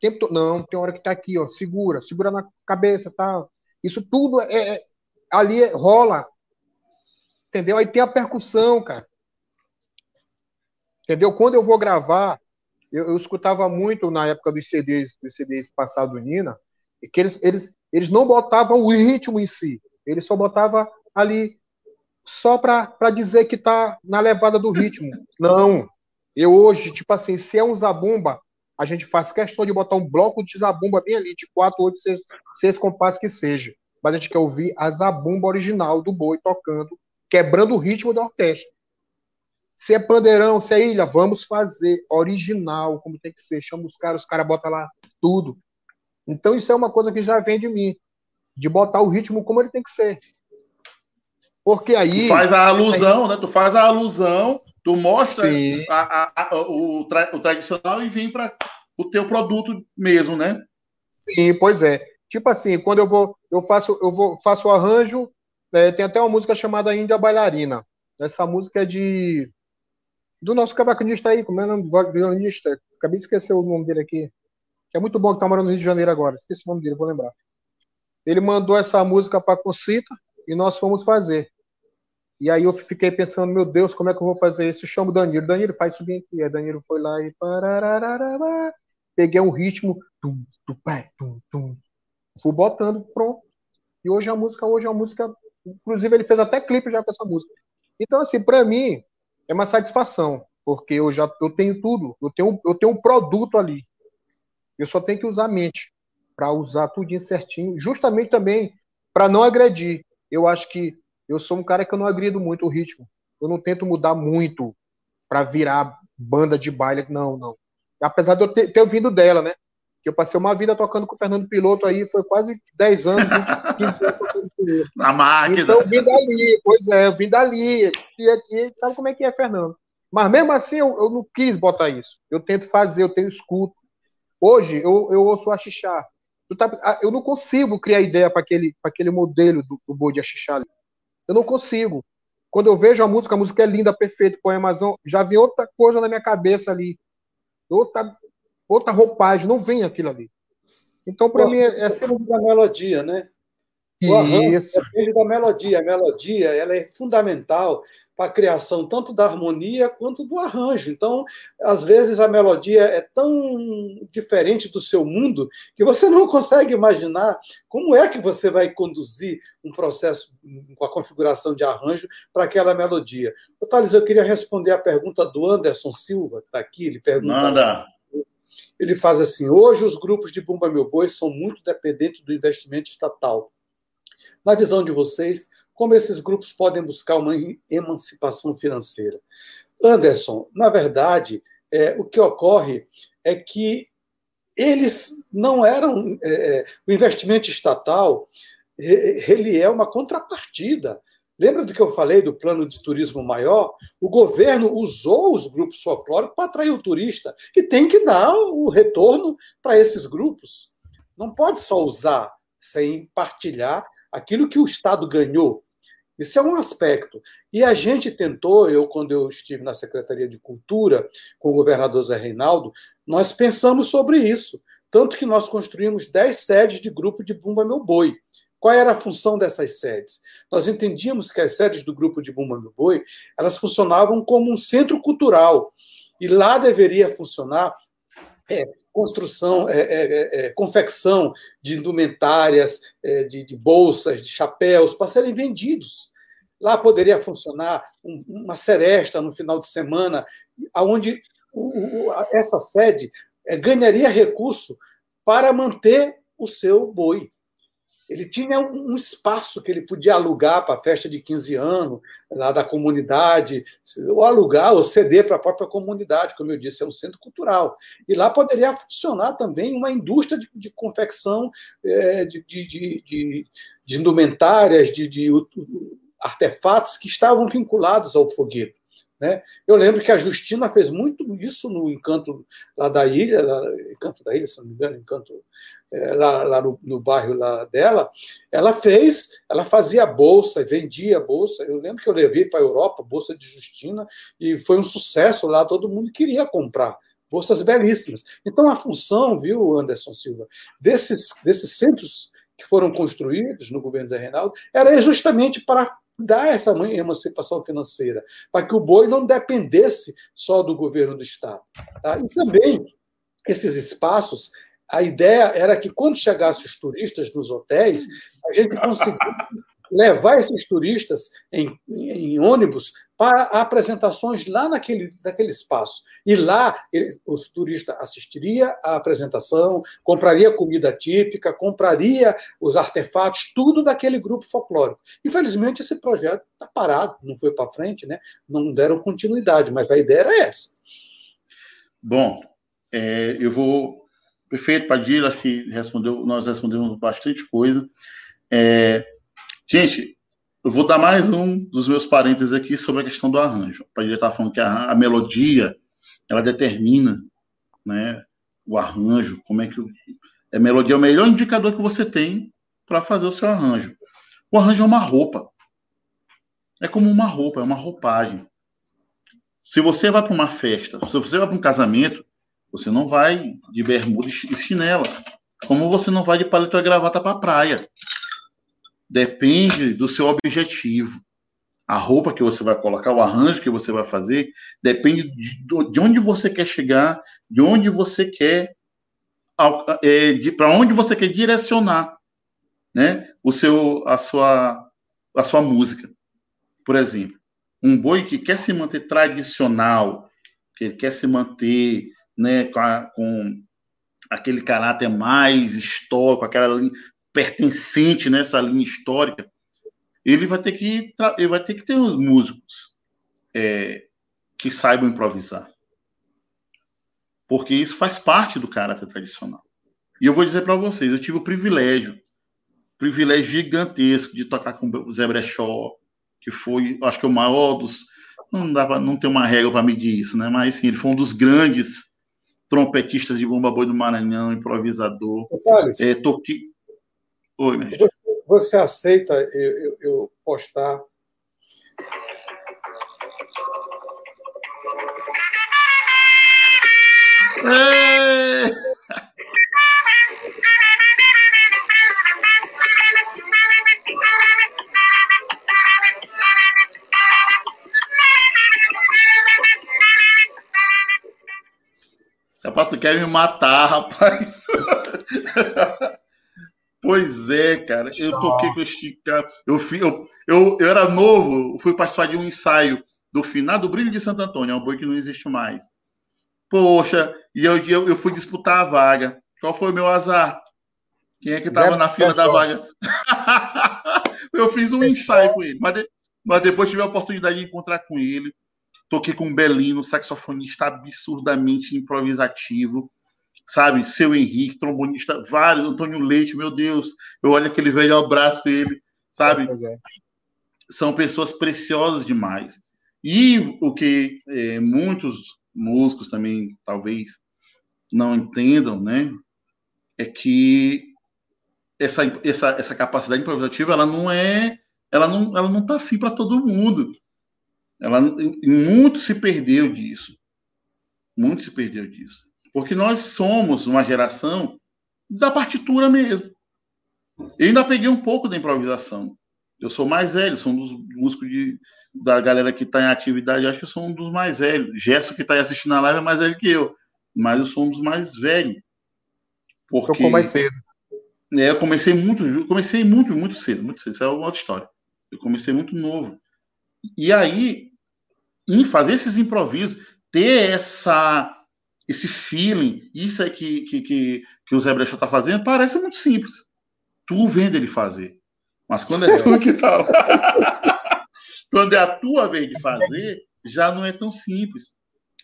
Tempo to... Não, tem hora que tá aqui, ó. Segura, segura na cabeça, tá? Isso tudo é, é ali é, rola. Entendeu? Aí tem a percussão, cara. Entendeu? Quando eu vou gravar, eu, eu escutava muito na época dos CDs, dos CDs passado do Nina, que eles, eles, eles não botavam o ritmo em si. Eles só botavam ali só para dizer que tá na levada do ritmo. Não. Eu hoje, tipo assim, se é um zabumba, a gente faz questão de botar um bloco de zabumba bem ali, de quatro, oito, seis, seis compassos que seja. Mas a gente quer ouvir a zabumba original do boi tocando, quebrando o ritmo da orquestra. Se é pandeirão, se é ilha, vamos fazer original, como tem que ser. Chama os caras, os caras botam lá tudo. Então isso é uma coisa que já vem de mim, de botar o ritmo como ele tem que ser. Porque aí. Tu faz a alusão, aí... né? Tu faz a alusão, tu mostra a, a, a, o, tra, o, tradicional e vem para o teu produto mesmo, né? Sim, pois é. Tipo assim, quando eu vou, eu faço, eu vou, faço o arranjo, é, tem até uma música chamada Índia Bailarina. Essa música é de do nosso cavaquinista aí, como é o nome do violinista? Acabei de esquecer o nome dele aqui. Que é muito bom que tá morando no Rio de Janeiro agora. Esqueci o nome dele, vou lembrar. Ele mandou essa música para Concita e nós fomos fazer. E aí eu fiquei pensando, meu Deus, como é que eu vou fazer isso? Chamo o Danilo, Danilo, faz bem aqui. Aí Danilo foi lá e peguei um ritmo, fui botando, pronto. E hoje a música, hoje a música, inclusive ele fez até clipe já com essa música. Então assim, para mim é uma satisfação, porque eu já eu tenho tudo, eu tenho eu tenho um produto ali. Eu só tenho que usar a mente para usar tudo certinho, justamente também para não agredir. Eu acho que eu sou um cara que eu não agrido muito o ritmo. Eu não tento mudar muito para virar banda de baile, não, não. Apesar de eu ter, ter ouvido dela, né? Que eu passei uma vida tocando com o Fernando Piloto aí, foi quase 10 anos, 20, 15 anos tocando com ele. Na máquina. Então eu vim dali, pois é, eu vim dali. E, e sabe como é que é, Fernando? Mas mesmo assim, eu, eu, não quis botar isso. Eu tento fazer, eu tenho escuto. Hoje, eu, eu ouço a Xixá. Tá, eu não consigo criar ideia para aquele, aquele modelo do, do boi de Axixá. Eu não consigo. Quando eu vejo a música, a música é linda, perfeita, poemazão, já vem outra coisa na minha cabeça ali. Outra, outra roupagem, não vem aquilo ali. Então, para mim, é, é sempre. da melodia, né? O arranjo Isso. depende da melodia. A melodia ela é fundamental para a criação tanto da harmonia quanto do arranjo. Então, às vezes a melodia é tão diferente do seu mundo que você não consegue imaginar como é que você vai conduzir um processo com a configuração de arranjo para aquela melodia. Ô, Thales, eu queria responder a pergunta do Anderson Silva, que está aqui. Ele pergunta. Manda. Ele faz assim: hoje os grupos de Bumba Meu Boi são muito dependentes do investimento estatal. Na visão de vocês, como esses grupos podem buscar uma emancipação financeira? Anderson, na verdade, é, o que ocorre é que eles não eram. É, é o investimento estatal ele é uma contrapartida. Lembra do que eu falei do plano de turismo maior? O governo usou os grupos folclóricos para atrair o turista, que tem que dar o retorno para esses grupos. Não pode só usar sem partilhar aquilo que o Estado ganhou. Isso é um aspecto. E a gente tentou, eu, quando eu estive na Secretaria de Cultura, com o governador Zé Reinaldo, nós pensamos sobre isso. Tanto que nós construímos 10 sedes de grupo de Bumba Meu Boi. Qual era a função dessas sedes? Nós entendíamos que as sedes do grupo de Bumba Meu Boi, elas funcionavam como um centro cultural. E lá deveria funcionar é, construção, é, é, é, é confecção de indumentárias, é, de, de, bolsas, de chapéus, para serem vendidos. Lá poderia funcionar um, uma seresta no final de semana, onde essa sede ganharia recurso para manter o seu boi. Ele tinha um espaço que ele podia alugar para a festa de 15 anos, lá da comunidade, ou alugar ou ceder para a própria comunidade, como eu disse, é um centro cultural. E lá poderia funcionar também uma indústria de, de confecção é, de, de, de, indumentárias, de artefatos que estavam vinculados ao foguete. Né? Eu lembro que a Justina fez muito isso no Encanto lá da ilha, lá, Encanto da ilha, se não me engano, Encanto é, lá, lá no, no, bairro lá dela, ela fez, ela fazia bolsa, vendia bolsa. Eu lembro que eu levei para a Europa bolsa de Justina e foi um sucesso lá, todo mundo queria comprar bolsas belíssimas. Então a função, viu, Anderson Silva, desses, desses centros que foram construídos no governo Zé Reinaldo era justamente para dar essa emancipação financeira, para que o boi não dependesse só do governo do Estado. Tá? E também esses espaços, a ideia era que quando chegassem os turistas nos hotéis, a gente conseguisse levar esses turistas em, em ônibus para apresentações lá naquele, naquele espaço. E lá o turista assistiria à apresentação, compraria comida típica, compraria os artefatos, tudo daquele grupo folclórico. Infelizmente, esse projeto está parado, não foi para frente, né? não deram continuidade, mas a ideia era essa. Bom, é, eu vou. Perfeito, Padilha, acho que respondeu, nós respondemos bastante coisa. É, Gente, eu vou dar mais um dos meus parênteses aqui sobre a questão do arranjo. O Padilha estava falando que a, a, melodia, ela determina né, o arranjo, como é que... O, a melodia é o melhor indicador que você tem para fazer o seu arranjo. O arranjo é uma roupa. É como uma roupa, é uma roupagem. Se você vai para uma festa, se você vai para um casamento, você não vai de bermuda e chinela. Como você não vai de paleta e gravata para a praia depende do seu objetivo. A roupa que você vai colocar, o arranjo que você vai fazer, depende de onde você quer chegar, de onde você quer, é, para onde você quer direcionar, né? O seu, a sua, a sua música. Por exemplo, um boi que quer se manter tradicional, que quer se manter, né, com, a, com aquele caráter mais histórico, aquela pertencente nessa linha histórica, ele vai ter que ele vai ter que ter uns músicos é, que saibam improvisar, porque isso faz parte do caráter tradicional. E eu vou dizer para vocês, eu tive o privilégio, privilégio gigantesco de tocar com o Zé Brechó, que foi, acho que o maior dos, não dá não tem uma regra para medir isso, né? Mas sim, ele foi um dos grandes trompetistas de bomba boi do Maranhão, improvisador. É, toquei... Oi. Você, você aceita eu, eu, eu postar É... Rapaz, tu quer me matar, rapaz. pois é, cara. Eu toquei com este cara. Eu, eu, eu, eu era novo, fui participar de um ensaio do final do Brilho de Santo Antônio, é um boi que não existe mais. Poxa, e eu, eu, eu fui disputar a vaga. Qual foi o meu azar? Quem é que estava na fila da vaga? eu fiz um ensaio com ele, mas, de, mas depois tive a oportunidade de encontrar com ele. Toquei com o Belino, saxofonista absurdamente improvisativo, sabe? Seu Henrique, trombonista, vários, Antônio Leite, meu Deus, eu olho aquele velho abraço dele, sabe? É. São pessoas preciosas demais. E o que é, muitos músicos também talvez não entendam, né? É que essa, essa, essa capacidade improvisativa ela não é ela não ela não tá assim para todo mundo ela muito se perdeu disso. Muito se perdeu disso. Porque nós somos uma geração da partitura mesmo. Eu ainda peguei um pouco da improvisação. Eu sou mais velho, sou um dos músicos de, da galera que está em atividade, acho que eu sou um dos mais velhos. Gesso, que está aí assistindo a live, é mais velho que eu. Mas eu sou um dos mais velhos. Porque... Tocou mais cedo. É, eu comecei muito, comecei muito, muito cedo, muito cedo. Isso é uma outra história. Eu comecei muito novo. E aí, em fazer esses improvisos, ter essa esse feeling, isso é que, que, que, que o Zé Brechó está fazendo, parece muito simples. Tu vendo ele fazer. Mas quando é tu que tá. quando é a tua vez de fazer, já não é tão simples.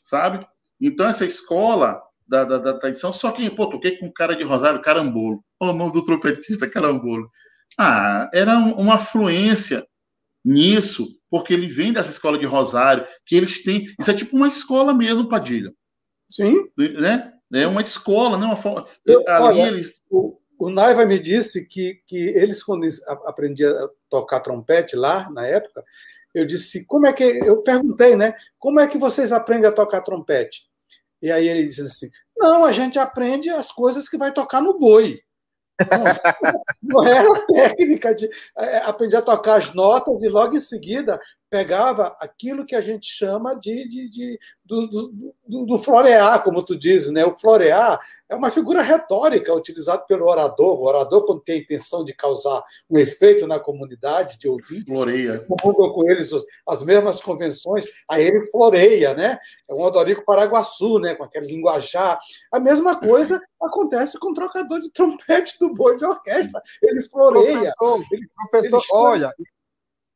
Sabe? Então, essa escola da, da, da tradição, só que, pô, toquei com cara de Rosário Carambolo. o nome do trompetista Carambolo. Ah, era uma fluência nisso, porque ele vem dessa escola de Rosário, que eles têm. Isso é tipo uma escola mesmo, Padilha. Sim. Né? É uma escola, né? Uma forma. Ali olha, eles. O, o Naiva me disse que, que eles, quando aprendiam a tocar trompete lá, na época, eu disse, como é que. Eu perguntei, né? Como é que vocês aprendem a tocar trompete? E aí ele disse assim: não, a gente aprende as coisas que vai tocar no boi. Não, não era técnica de é, aprender a tocar as notas e logo em seguida pegava aquilo que a gente chama de, de, de do, do, do, florear, como tu dizes, né? O florear é uma figura retórica utilizada pelo orador. O orador, quando tem a intenção de causar um efeito na comunidade de ouvintes, floreia. com eles as mesmas convenções, aí ele floreia, né? É um Odorico Paraguaçu, né? Com aquele linguajar. A mesma coisa acontece com o trocador de trompete do boi de orquestra. Ele floreia. Professor, ele, professor ele olha,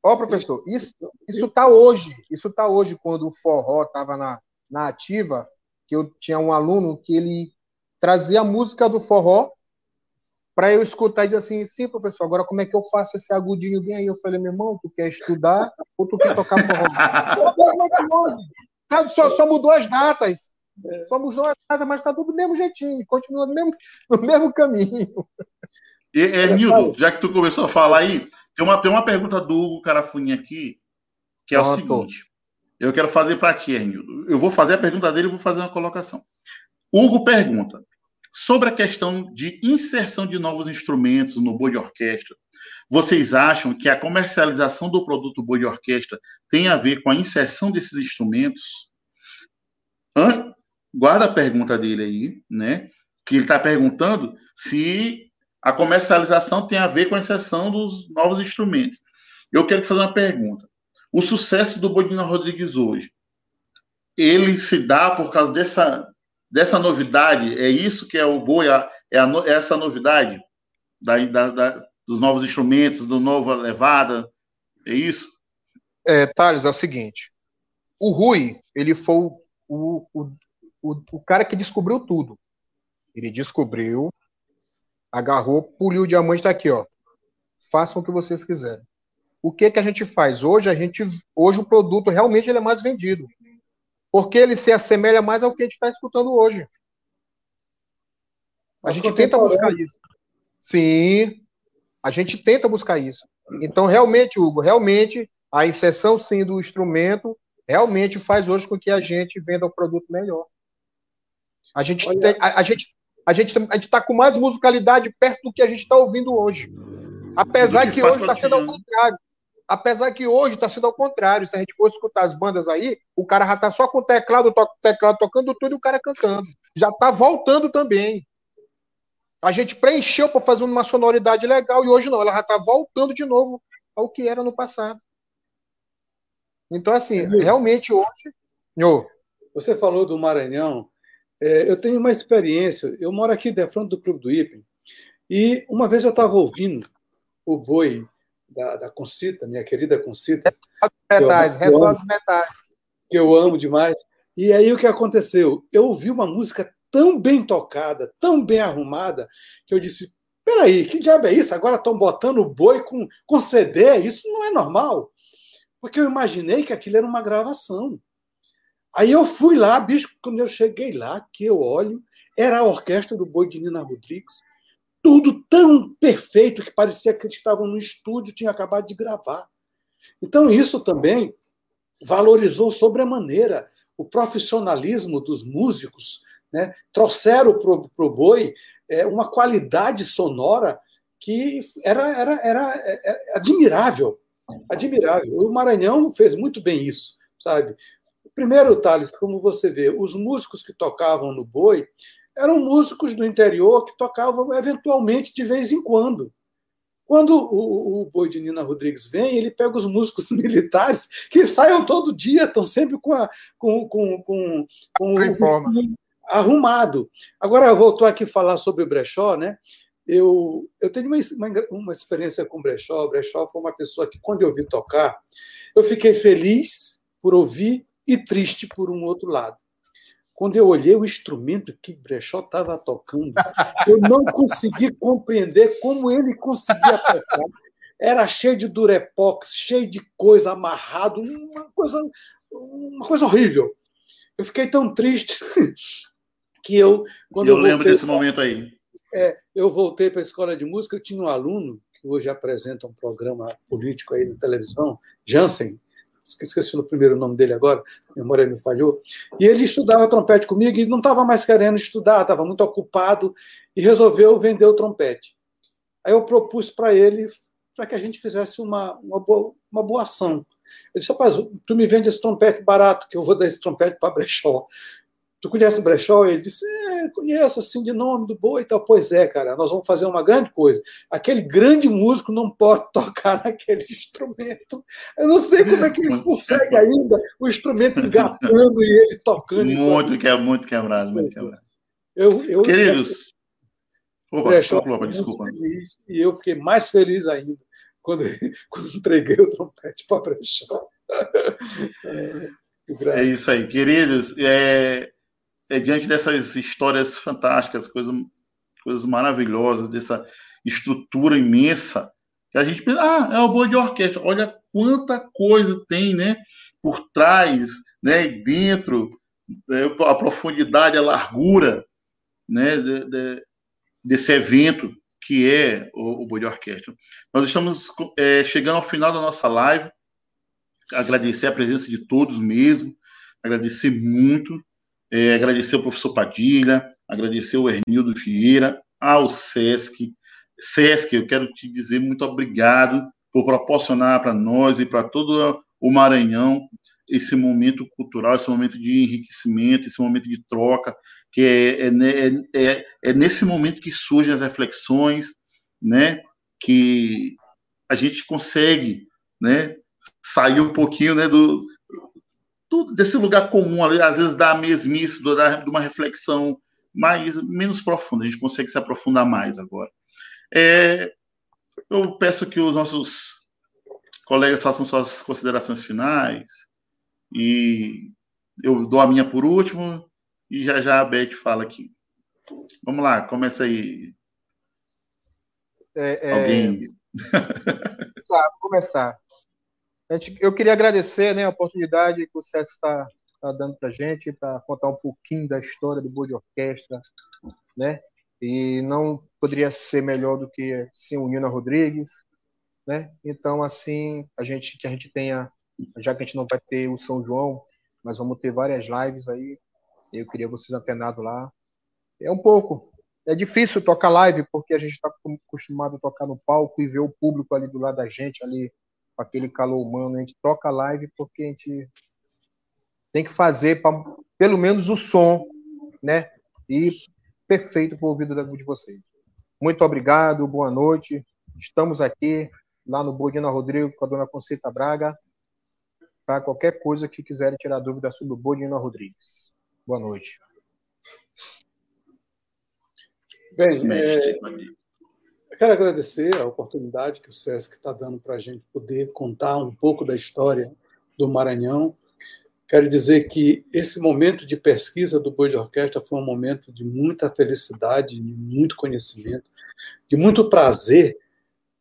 Ó, professor, isso isso tá hoje, isso tá hoje quando o forró estava na, na ativa, que eu tinha um aluno que ele trazia a música do forró para eu escutar e dizer assim, sim, professor, agora como é que eu faço esse agudinho bem aí? Eu falei, meu irmão, tu quer estudar ou tu quer tocar forró? Tá, só, só mudou as datas. Só mudou as datas, mas tá tudo do mesmo jeitinho, continua no mesmo, no mesmo caminho. E, é, Nildo, já que tu começou a falar aí, tem uma, tem uma pergunta do Hugo Carafunha aqui, que é o seguinte. Eu quero fazer para ti, Ernildo. Eu vou fazer a pergunta dele e vou fazer uma colocação. Hugo pergunta sobre a questão de inserção de novos instrumentos no boi de orquestra. Vocês acham que a comercialização do produto boi de orquestra tem a ver com a inserção desses instrumentos? Hã? Guarda a pergunta dele aí, né? Que ele está perguntando se a comercialização tem a ver com a inserção dos novos instrumentos. Eu quero te fazer uma pergunta. O sucesso do Bodina Rodrigues hoje, ele se dá por causa dessa, dessa novidade? É isso que é o boi, é, a, é essa novidade? da, da, da, dos novos instrumentos, do novo levada, é isso? É, Thales, é o seguinte, o Rui, ele foi o, o, o, o cara que descobriu tudo. Ele descobriu, agarrou, puliu o diamante, tá aqui, ó. Façam o que vocês quiserem. O que que a gente faz? Hoje a gente, hoje o produto realmente ele é mais vendido. Porque ele se assemelha mais ao que a gente está escutando hoje. A gente tenta buscar isso. Sim, a gente tenta buscar isso. Então, realmente, Hugo, realmente, a inserção, sim, do instrumento realmente faz hoje com que a gente venda o produto melhor. A gente, tem, a, a, gente, a gente a gente está com mais musicalidade perto do que a gente está ouvindo hoje. Apesar que, que hoje está sendo ao contrário. Apesar que hoje está sendo ao contrário. Se a gente for escutar as bandas aí, o cara já está só com o teclado, to teclado tocando tudo e o cara cantando. Já está voltando também. A gente preencheu para fazer uma sonoridade legal e hoje não, ela já está voltando de novo ao que era no passado. Então, assim, realmente hoje. Oh. Você falou do Maranhão. É, eu tenho uma experiência. Eu moro aqui de frente do Clube do Ipen. E uma vez eu estava ouvindo o boi da, da Concita, minha querida Concita. Metais, ressoa metais. Que eu amo demais. E aí o que aconteceu? Eu ouvi uma música tão bem tocada, tão bem arrumada, que eu disse: peraí, que diabo é isso? Agora estão botando o boi com, com CD? Isso não é normal. Porque eu imaginei que aquilo era uma gravação. Aí eu fui lá, bicho, quando eu cheguei lá, que eu olho, era a orquestra do Boi de Nina Rodrigues. Tudo tão perfeito que parecia que eles estavam no estúdio, tinha acabado de gravar. Então, isso também valorizou sobremaneira o profissionalismo dos músicos, né? trouxeram para o boi é, uma qualidade sonora que era, era, era é, é, admirável. Admirável. O Maranhão fez muito bem isso, sabe? Primeiro, Thales, como você vê, os músicos que tocavam no boi eram músicos do interior que tocavam eventualmente de vez em quando. Quando o, o Boi de Nina Rodrigues vem, ele pega os músicos militares que saiam todo dia, estão sempre com, a, com, com, com, com o, arrumado. Agora, voltou aqui falar sobre o brechó, né? Eu, eu tenho uma, uma, uma experiência com o brechó. O brechó foi uma pessoa que, quando eu vi tocar, eu fiquei feliz por ouvir e triste por um outro lado. Quando eu olhei o instrumento que Brechó estava tocando, eu não consegui compreender como ele conseguia tocar. Era cheio de durepox, cheio de coisa amarrado, uma coisa, uma coisa horrível. Eu fiquei tão triste que eu. Quando eu, eu lembro desse momento aí. É, eu voltei para a escola de música, eu tinha um aluno que hoje apresenta um programa político aí na televisão, Jansen, esqueci o primeiro nome dele agora, a memória me falhou, e ele estudava trompete comigo e não estava mais querendo estudar, estava muito ocupado e resolveu vender o trompete. Aí eu propus para ele para que a gente fizesse uma, uma, boa, uma boa ação. Ele disse, rapaz, tu me vende esse trompete barato, que eu vou dar esse trompete para brechó. Tu conhece o Brechó? Ele disse, é, conheço assim de nome do boi e tal. Pois é, cara, nós vamos fazer uma grande coisa. Aquele grande músico não pode tocar naquele instrumento. Eu não sei como é que ele consegue ainda o instrumento engatando e ele tocando. Muito, que é muito quebrado, muito é. quebrado. Eu, eu, Queridos, Opa, Brechó, opa, desculpa. Feliz, e eu fiquei mais feliz ainda quando, quando entreguei o trompete para Brechó. É, é isso aí, queridos. É, é, diante dessas histórias fantásticas, coisas, coisas maravilhosas, dessa estrutura imensa, que a gente pensa, ah, é o boi de orquestra. Olha quanta coisa tem, né? Por trás, né? Dentro, né, a profundidade, a largura, né? De, de, desse evento que é o, o de orquestra. Nós estamos é, chegando ao final da nossa live. Agradecer a presença de todos mesmo, agradecer muito é, agradecer ao professor Padilha, agradecer ao Hernildo Vieira, ao SESC. SESC, eu quero te dizer muito obrigado por proporcionar para nós e para todo o Maranhão esse momento cultural, esse momento de enriquecimento, esse momento de troca, que é, é, é, é nesse momento que surgem as reflexões, né, que a gente consegue, né, sair um pouquinho, né, do, tudo desse lugar comum, às vezes da mesmice, de uma reflexão mais menos profunda. A gente consegue se aprofundar mais agora. É, eu peço que os nossos colegas façam suas considerações finais e eu dou a minha por último e já já a Beth fala aqui. Vamos lá, começa aí. É, é... Alguém? Vou começar. Eu queria agradecer né, a oportunidade que o Sérgio está tá dando para a gente, para contar um pouquinho da história do Boa de Orquestra, né? E não poderia ser melhor do que se unir na Rodrigues, né? Então, assim, a gente que a gente tenha, já que a gente não vai ter o São João, mas vamos ter várias lives aí. Eu queria vocês antenados lá. É um pouco. É difícil tocar live porque a gente está acostumado a tocar no palco e ver o público ali do lado da gente, ali com aquele calor humano. A gente toca live porque a gente tem que fazer pra, pelo menos o som, né? E perfeito para o ouvido de vocês. Muito obrigado, boa noite. Estamos aqui lá no Bodina Rodrigues com a dona Conceita Braga para qualquer coisa que quiserem tirar dúvida sobre o Bodina Rodrigues. Boa noite. Bem, é, quero agradecer a oportunidade que o SESC está dando para a gente poder contar um pouco da história do Maranhão Quero dizer que esse momento de pesquisa do Boi de Orquestra foi um momento de muita felicidade, de muito conhecimento, de muito prazer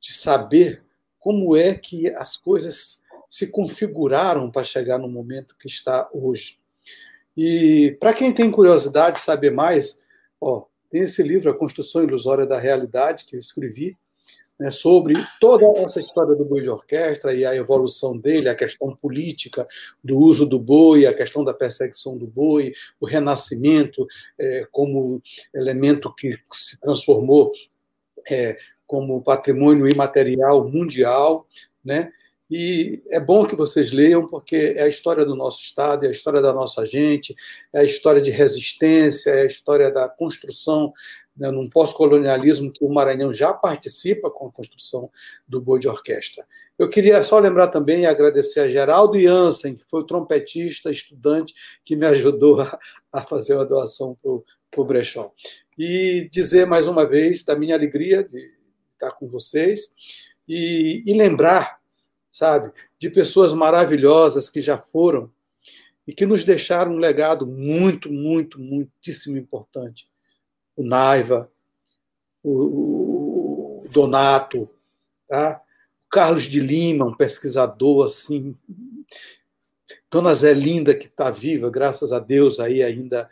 de saber como é que as coisas se configuraram para chegar no momento que está hoje. E para quem tem curiosidade de saber mais, ó, tem esse livro, A Construção Ilusória da Realidade, que eu escrevi, né, sobre toda essa história do boi de orquestra e a evolução dele, a questão política do uso do boi, a questão da perseguição do boi, o renascimento é, como elemento que se transformou é, como patrimônio imaterial mundial, né? E é bom que vocês leiam, porque é a história do nosso Estado, é a história da nossa gente, é a história de resistência, é a história da construção né, num pós-colonialismo que o Maranhão já participa com a construção do boi de orquestra. Eu queria só lembrar também e agradecer a Geraldo Jansen, que foi o trompetista, estudante, que me ajudou a, a fazer uma doação para o Brechó. E dizer mais uma vez da minha alegria de estar com vocês e, e lembrar, sabe, de pessoas maravilhosas que já foram e que nos deixaram um legado muito, muito, muitíssimo importante o Naiva, o, o Donato, tá? o Carlos de Lima, um pesquisador assim, Dona Zelinda, que está viva, graças a Deus, aí ainda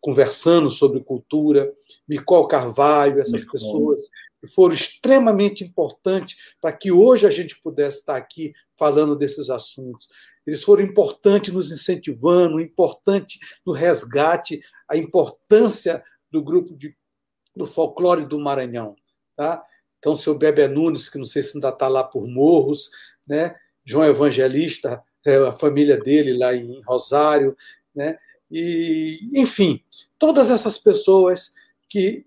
conversando sobre cultura, Micol Carvalho, essas Micol. pessoas foram extremamente importantes para que hoje a gente pudesse estar aqui falando desses assuntos. Eles foram importantes nos incentivando, importante no resgate, a importância do grupo de, do folclore do Maranhão. Tá? Então, seu Bebe Nunes, que não sei se ainda está lá por Morros, né? João Evangelista, é, a família dele lá em Rosário, né? e, enfim, todas essas pessoas que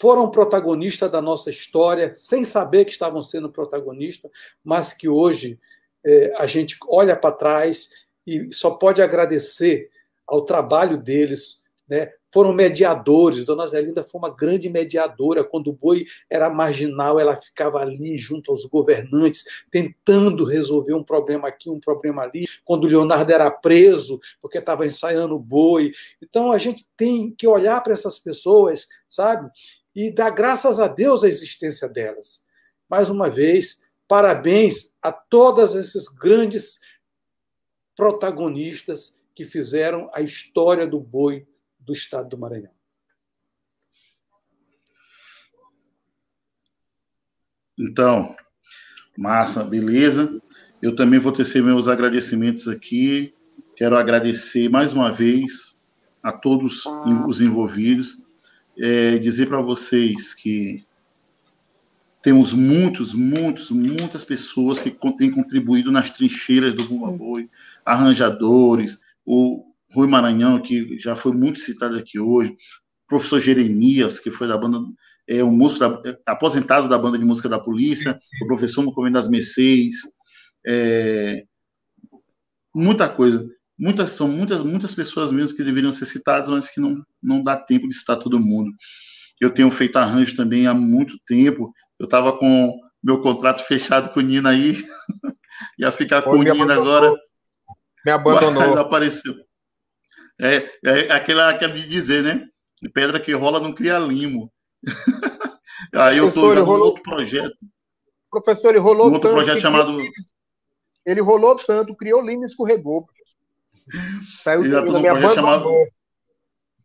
foram protagonistas da nossa história, sem saber que estavam sendo protagonistas, mas que hoje é, a gente olha para trás e só pode agradecer ao trabalho deles, né, foram mediadores. Dona Zelinda foi uma grande mediadora. Quando o boi era marginal, ela ficava ali junto aos governantes, tentando resolver um problema aqui, um problema ali. Quando o Leonardo era preso, porque estava ensaiando o boi. Então, a gente tem que olhar para essas pessoas, sabe? E dar graças a Deus a existência delas. Mais uma vez, parabéns a todos esses grandes protagonistas que fizeram a história do boi do Estado do Maranhão. Então, massa, beleza. Eu também vou tecer meus agradecimentos aqui. Quero agradecer mais uma vez a todos os envolvidos. É, dizer para vocês que temos muitos, muitos, muitas pessoas que têm contribuído nas trincheiras do Bumba Boi, arranjadores, o Rui Maranhão, que já foi muito citado aqui hoje, professor Jeremias, que foi da banda, é um músico da, é, aposentado da banda de música da polícia, sim, sim. o professor no das Mercedes, é, muita coisa. Muitas, são muitas, muitas pessoas mesmo que deveriam ser citadas, mas que não, não dá tempo de citar todo mundo. Eu tenho feito arranjo também há muito tempo. Eu estava com meu contrato fechado com o Nina aí. Ia ficar com o Nina agora. Me abandonou. Mas apareceu. É, é aquela, aquela de dizer, né? Pedra que rola não cria limo. aí eu estou rolou... outro projeto. Professor, ele rolou um outro projeto chamado. Ele rolou tanto, criou limo e escorregou. Saiu tudo, me abandonou. Chamado,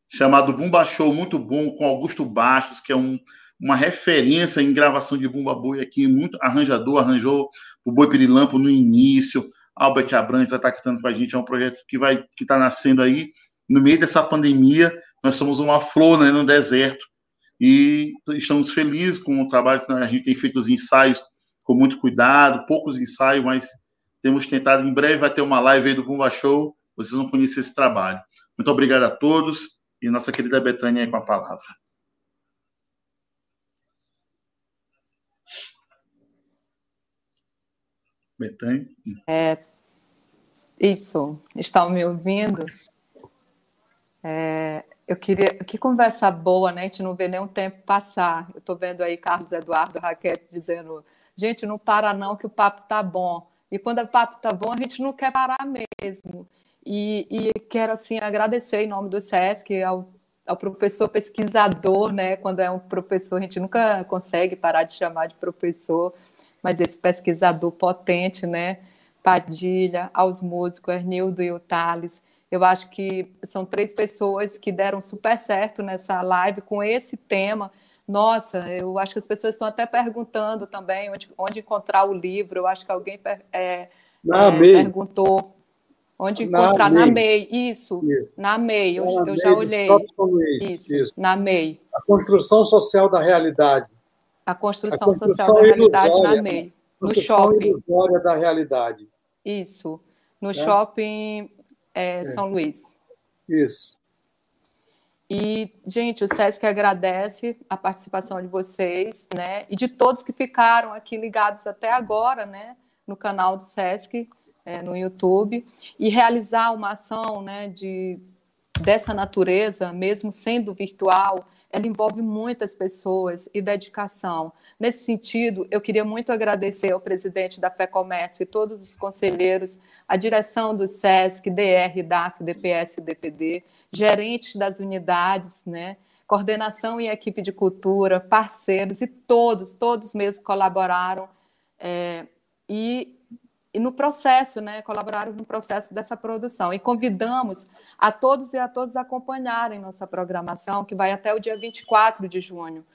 chamado Bumba Show, muito bom, com Augusto Bastos, que é um, uma referência em gravação de Bumba Boi aqui, muito arranjador, arranjou o Boi Pirilampo no início, Albert Abrantes está cantando com a gente, é um projeto que vai que está nascendo aí. No meio dessa pandemia, nós somos uma flor né, no deserto. E estamos felizes com o trabalho que a gente tem feito os ensaios com muito cuidado, poucos ensaios, mas temos tentado, em breve vai ter uma live aí do Bumba Show, vocês vão conhecer esse trabalho. Muito obrigado a todos e nossa querida Betânia aí com a palavra. Betânia? É, isso, estão me ouvindo? É, eu queria. Que conversa boa, né? A gente não vê nenhum tempo passar. Eu estou vendo aí Carlos Eduardo Raquete dizendo: gente, não para não, que o papo tá bom. E quando o papo tá bom, a gente não quer parar mesmo. E, e quero assim agradecer em nome do SESC ao, ao professor pesquisador, né? Quando é um professor, a gente nunca consegue parar de chamar de professor mas esse pesquisador potente, né? Padilha, aos músicos, Arnildo e o Thales. Eu acho que são três pessoas que deram super certo nessa live com esse tema. Nossa, eu acho que as pessoas estão até perguntando também onde, onde encontrar o livro. Eu acho que alguém é, na é, perguntou onde encontrar na MEI. Isso, isso, na MEI. Eu, eu já olhei. Isso, isso, na MEI. A construção social da realidade. A construção, a construção social da realidade na MEI. No shopping. ilusória da realidade. Isso. No é? shopping é, é. São Luís. Isso. E, gente, o SESC agradece a participação de vocês, né? E de todos que ficaram aqui ligados até agora, né? No canal do SESC, é, no YouTube. E realizar uma ação, né? De, dessa natureza, mesmo sendo virtual, ela envolve muitas pessoas e dedicação. Nesse sentido, eu queria muito agradecer ao presidente da Fé Comércio e todos os conselheiros, a direção do SESC, DR, DAF, DPS e DPD, gerentes das unidades, né? coordenação e equipe de cultura, parceiros e todos, todos mesmo colaboraram. É, e no processo, né, colaboraram no processo dessa produção. E convidamos a todos e a todas acompanharem nossa programação, que vai até o dia 24 de junho,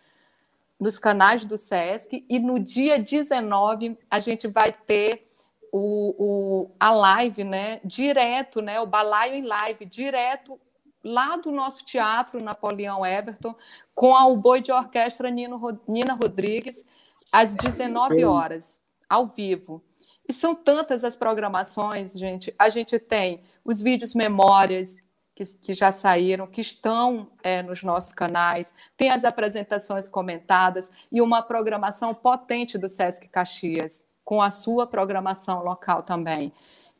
nos canais do SESC. E no dia 19, a gente vai ter o, o, a live, né, direto, né, o balaio em live, direto lá do nosso teatro Napoleão Everton, com a, o boi de orquestra Nino, Nina Rodrigues, às 19 horas, ao vivo. E são tantas as programações, gente. A gente tem os vídeos memórias, que, que já saíram, que estão é, nos nossos canais, tem as apresentações comentadas e uma programação potente do Sesc Caxias, com a sua programação local também.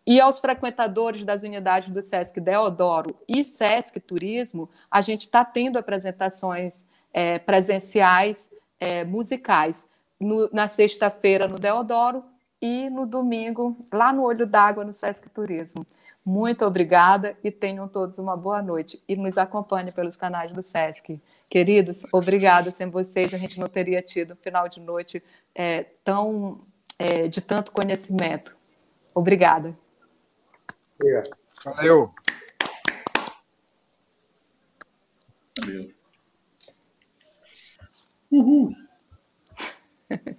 E aos frequentadores das unidades do Sesc Deodoro e Sesc Turismo, a gente está tendo apresentações é, presenciais é, musicais. No, na sexta-feira no Deodoro e no domingo, lá no Olho d'Água, no Sesc Turismo. Muito obrigada e tenham todos uma boa noite. E nos acompanhe pelos canais do Sesc. Queridos, obrigada. Sem vocês, a gente não teria tido um final de noite é, tão é, de tanto conhecimento. Obrigada. Valeu. Valeu. Uhum.